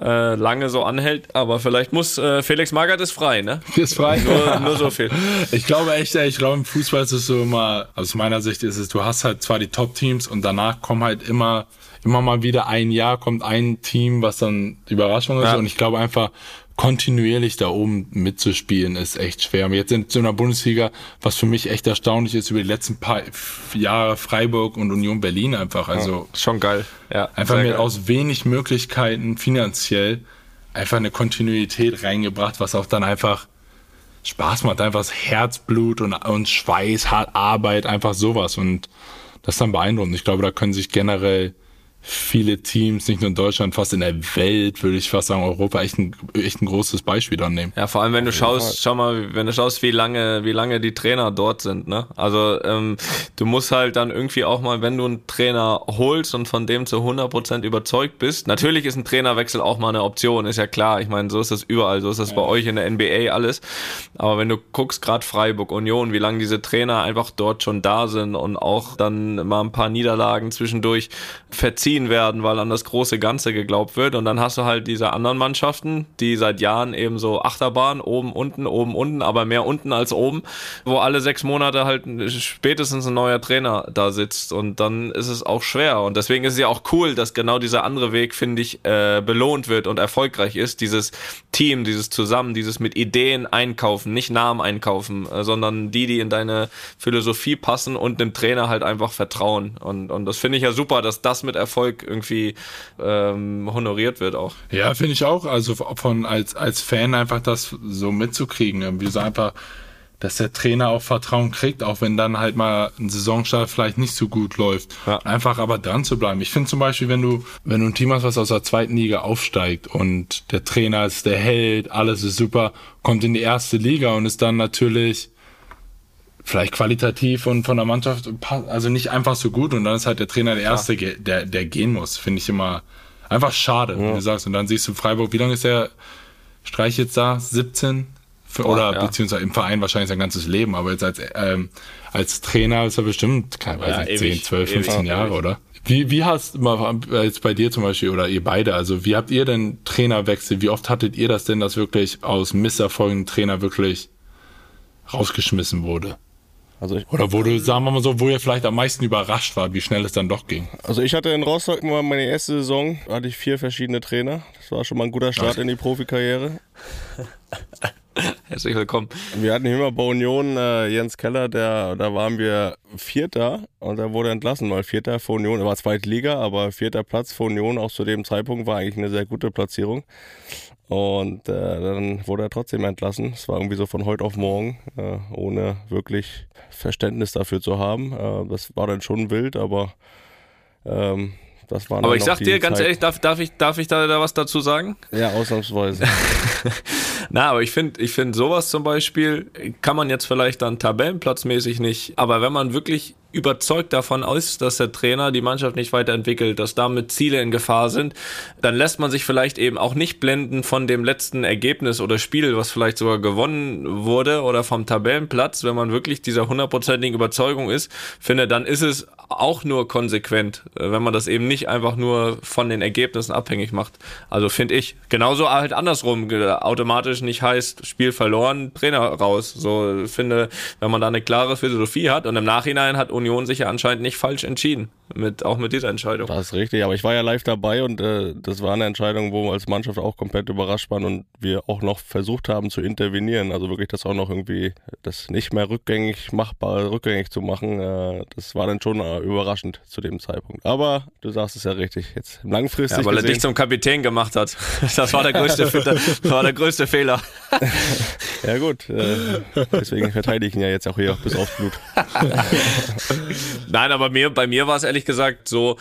äh, lange so anhält. Aber vielleicht muss äh, Felix Magath ist frei, ne? Ist frei. Nur, nur so viel. Ich glaube echt, ich glaube im Fußball ist es so immer, aus meiner Sicht ist es, du hast halt zwar die Top-Teams und danach kommen halt immer immer mal wieder ein Jahr kommt ein Team, was dann Überraschung ist. Ja. Und ich glaube einfach, kontinuierlich da oben mitzuspielen, ist echt schwer. Jetzt in so einer Bundesliga, was für mich echt erstaunlich ist, über die letzten paar Jahre Freiburg und Union Berlin einfach. Also ja, schon geil. Ja, einfach mit geil. aus wenig Möglichkeiten finanziell einfach eine Kontinuität reingebracht, was auch dann einfach Spaß macht, einfach das Herzblut und, und Schweiß, hart Arbeit, einfach sowas. Und das ist dann beeindruckend. Ich glaube, da können sich generell viele Teams, nicht nur in Deutschland, fast in der Welt, würde ich fast sagen, Europa echt ein, echt ein großes Beispiel dann nehmen. Ja, vor allem, wenn du schaust, schau mal, wenn du schaust, wie lange, wie lange die Trainer dort sind, ne? Also, ähm, du musst halt dann irgendwie auch mal, wenn du einen Trainer holst und von dem zu 100% überzeugt bist, natürlich ist ein Trainerwechsel auch mal eine Option, ist ja klar. Ich meine, so ist das überall, so ist das ja. bei euch in der NBA alles. Aber wenn du guckst, gerade Freiburg, Union, wie lange diese Trainer einfach dort schon da sind und auch dann mal ein paar Niederlagen zwischendurch verziehen ziehen werden, weil an das große Ganze geglaubt wird. Und dann hast du halt diese anderen Mannschaften, die seit Jahren eben so Achterbahn, oben, unten, oben, unten, aber mehr unten als oben, wo alle sechs Monate halt spätestens ein neuer Trainer da sitzt. Und dann ist es auch schwer. Und deswegen ist es ja auch cool, dass genau dieser andere Weg, finde ich, äh, belohnt wird und erfolgreich ist. Dieses Team, dieses Zusammen, dieses mit Ideen einkaufen, nicht Namen einkaufen, äh, sondern die, die in deine Philosophie passen und dem Trainer halt einfach vertrauen. Und, und das finde ich ja super, dass das mit Erfolg Erfolg irgendwie ähm, honoriert wird auch. Ja, finde ich auch. Also von als, als Fan einfach das so mitzukriegen. Irgendwie so einfach dass der Trainer auch Vertrauen kriegt, auch wenn dann halt mal ein Saisonstart vielleicht nicht so gut läuft. Ja. Einfach aber dran zu bleiben. Ich finde zum Beispiel, wenn du, wenn du ein Team hast, was aus der zweiten Liga aufsteigt und der Trainer ist der Held, alles ist super, kommt in die erste Liga und ist dann natürlich vielleicht qualitativ und von der Mannschaft also nicht einfach so gut und dann ist halt der Trainer der Erste, ja. der, der gehen muss. Finde ich immer einfach schade, ja. wie du sagst. Und dann siehst du Freiburg, wie lange ist der Streich jetzt da? 17? Für, oder ja. beziehungsweise im Verein wahrscheinlich sein ganzes Leben, aber jetzt als, ähm, als Trainer ist er bestimmt, keine ja, nicht, 10, 12, 15 ewig, Jahre, ewig. oder? Wie, wie hast mal jetzt bei dir zum Beispiel oder ihr beide, also wie habt ihr denn Trainerwechsel? Wie oft hattet ihr das denn, dass wirklich aus Misserfolgen Trainer wirklich rausgeschmissen wurde? Also ich, Oder wo du, sagen wir mal so, wo ihr vielleicht am meisten überrascht war, wie schnell es dann doch ging. Also ich hatte in Rostock mal meine erste Saison, hatte ich vier verschiedene Trainer. Das war schon mal ein guter Start in die Profikarriere. Herzlich willkommen. Wir hatten hier immer bei Union äh, Jens Keller, der, da waren wir Vierter und er wurde entlassen, weil Vierter für Union, er war zweite Liga, aber vierter Platz für Union auch zu dem Zeitpunkt war eigentlich eine sehr gute Platzierung. Und äh, dann wurde er trotzdem entlassen. Es war irgendwie so von heute auf morgen, äh, ohne wirklich Verständnis dafür zu haben. Äh, das war dann schon wild, aber ähm, das war Aber ich sag dir ganz Zeit. ehrlich, darf, darf, ich, darf ich da, da was dazu sagen? Ja, ausnahmsweise. Na, aber ich finde, ich finde sowas zum Beispiel kann man jetzt vielleicht dann tabellenplatzmäßig nicht, aber wenn man wirklich überzeugt davon ist, dass der Trainer die Mannschaft nicht weiterentwickelt, dass damit Ziele in Gefahr sind, dann lässt man sich vielleicht eben auch nicht blenden von dem letzten Ergebnis oder Spiel, was vielleicht sogar gewonnen wurde oder vom Tabellenplatz. Wenn man wirklich dieser hundertprozentigen Überzeugung ist, finde, dann ist es auch nur konsequent, wenn man das eben nicht einfach nur von den Ergebnissen abhängig macht. Also finde ich. Genauso halt andersrum, automatisch nicht heißt, Spiel verloren, Trainer raus. So finde, wenn man da eine klare Philosophie hat und im Nachhinein hat Union sich ja anscheinend nicht falsch entschieden, mit, auch mit dieser Entscheidung. Das ist richtig, aber ich war ja live dabei und äh, das war eine Entscheidung, wo wir als Mannschaft auch komplett überrascht waren und wir auch noch versucht haben zu intervenieren, also wirklich das auch noch irgendwie, das nicht mehr rückgängig machbar, rückgängig zu machen, äh, das war dann schon überraschend zu dem Zeitpunkt. Aber du sagst es ja richtig. Jetzt langfristig. Ja, weil gesehen, er dich zum Kapitän gemacht hat. Das war der größte, das war der größte Fehler. ja gut, äh, deswegen verteidige ich ihn ja jetzt auch hier bis aufs Blut. Nein, aber mir, bei mir war es ehrlich gesagt so,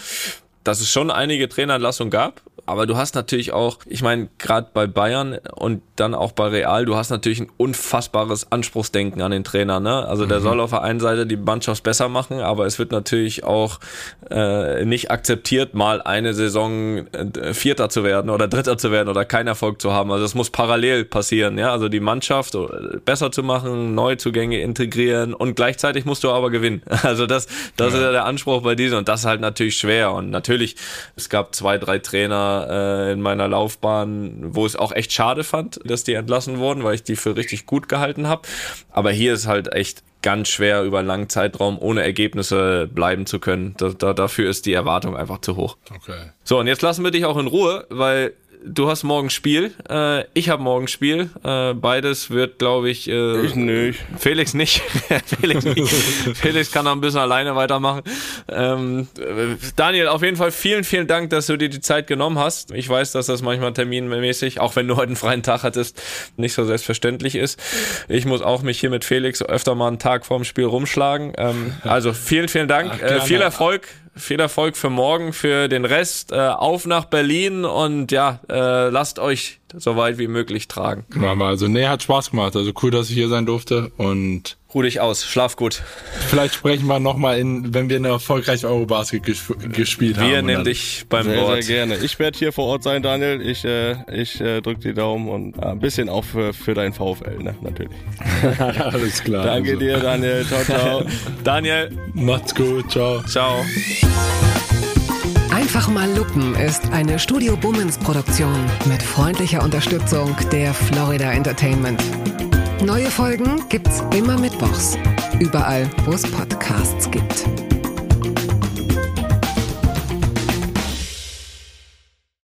dass es schon einige Trainerentlassungen gab aber du hast natürlich auch, ich meine, gerade bei Bayern und dann auch bei Real, du hast natürlich ein unfassbares Anspruchsdenken an den Trainer. Ne? Also der mhm. soll auf der einen Seite die Mannschaft besser machen, aber es wird natürlich auch äh, nicht akzeptiert, mal eine Saison äh, Vierter zu werden oder Dritter zu werden oder keinen Erfolg zu haben. Also es muss parallel passieren. Ja? Also die Mannschaft besser zu machen, Neuzugänge integrieren und gleichzeitig musst du aber gewinnen. Also das, das ja. ist ja der Anspruch bei diesen und das ist halt natürlich schwer. Und natürlich, es gab zwei, drei Trainer, äh, in meiner Laufbahn, wo ich es auch echt schade fand, dass die entlassen wurden, weil ich die für richtig gut gehalten habe. Aber hier ist halt echt ganz schwer über einen langen Zeitraum ohne Ergebnisse bleiben zu können. Da, da, dafür ist die Erwartung einfach zu hoch. Okay. So, und jetzt lassen wir dich auch in Ruhe, weil du hast morgen Spiel, äh, ich habe morgen Spiel. Äh, beides wird, glaube ich, äh, ich nicht. Felix nicht. Felix nicht. Felix kann noch ein bisschen alleine weitermachen. Ähm, Daniel, auf jeden Fall vielen, vielen Dank, dass du dir die Zeit genommen hast. Ich weiß, dass das manchmal terminmäßig, auch wenn du heute einen freien Tag hattest, nicht so selbstverständlich ist. Ich muss auch mich hier mit Felix öfter mal einen Tag vorm Spiel rumschlagen. Ähm, also vielen, vielen Dank. Ach, äh, viel Erfolg viel Erfolg für morgen, für den Rest. Äh, auf nach Berlin und ja, äh, lasst euch so weit wie möglich tragen. Machen wir. Also, nee, hat Spaß gemacht. Also cool, dass ich hier sein durfte und Ruh dich aus, schlaf gut. Vielleicht sprechen wir nochmal in, wenn wir eine erfolgreiche Eurobasket ges gespielt wir haben. Wir nehmen dich beim sehr, Wort. Sehr gerne. Ich werde hier vor Ort sein, Daniel. Ich, äh, ich äh, drücke die Daumen und äh, ein bisschen auch für, für dein VfL, ne? natürlich. Alles klar. Danke also. dir, Daniel. Ciao, ciao. Daniel. Macht's gut. Ciao. Ciao. Einfach mal Lupen ist eine Studio Bummens Produktion mit freundlicher Unterstützung der Florida Entertainment. Neue Folgen gibt's immer mittwochs. Überall, wo es Podcasts gibt.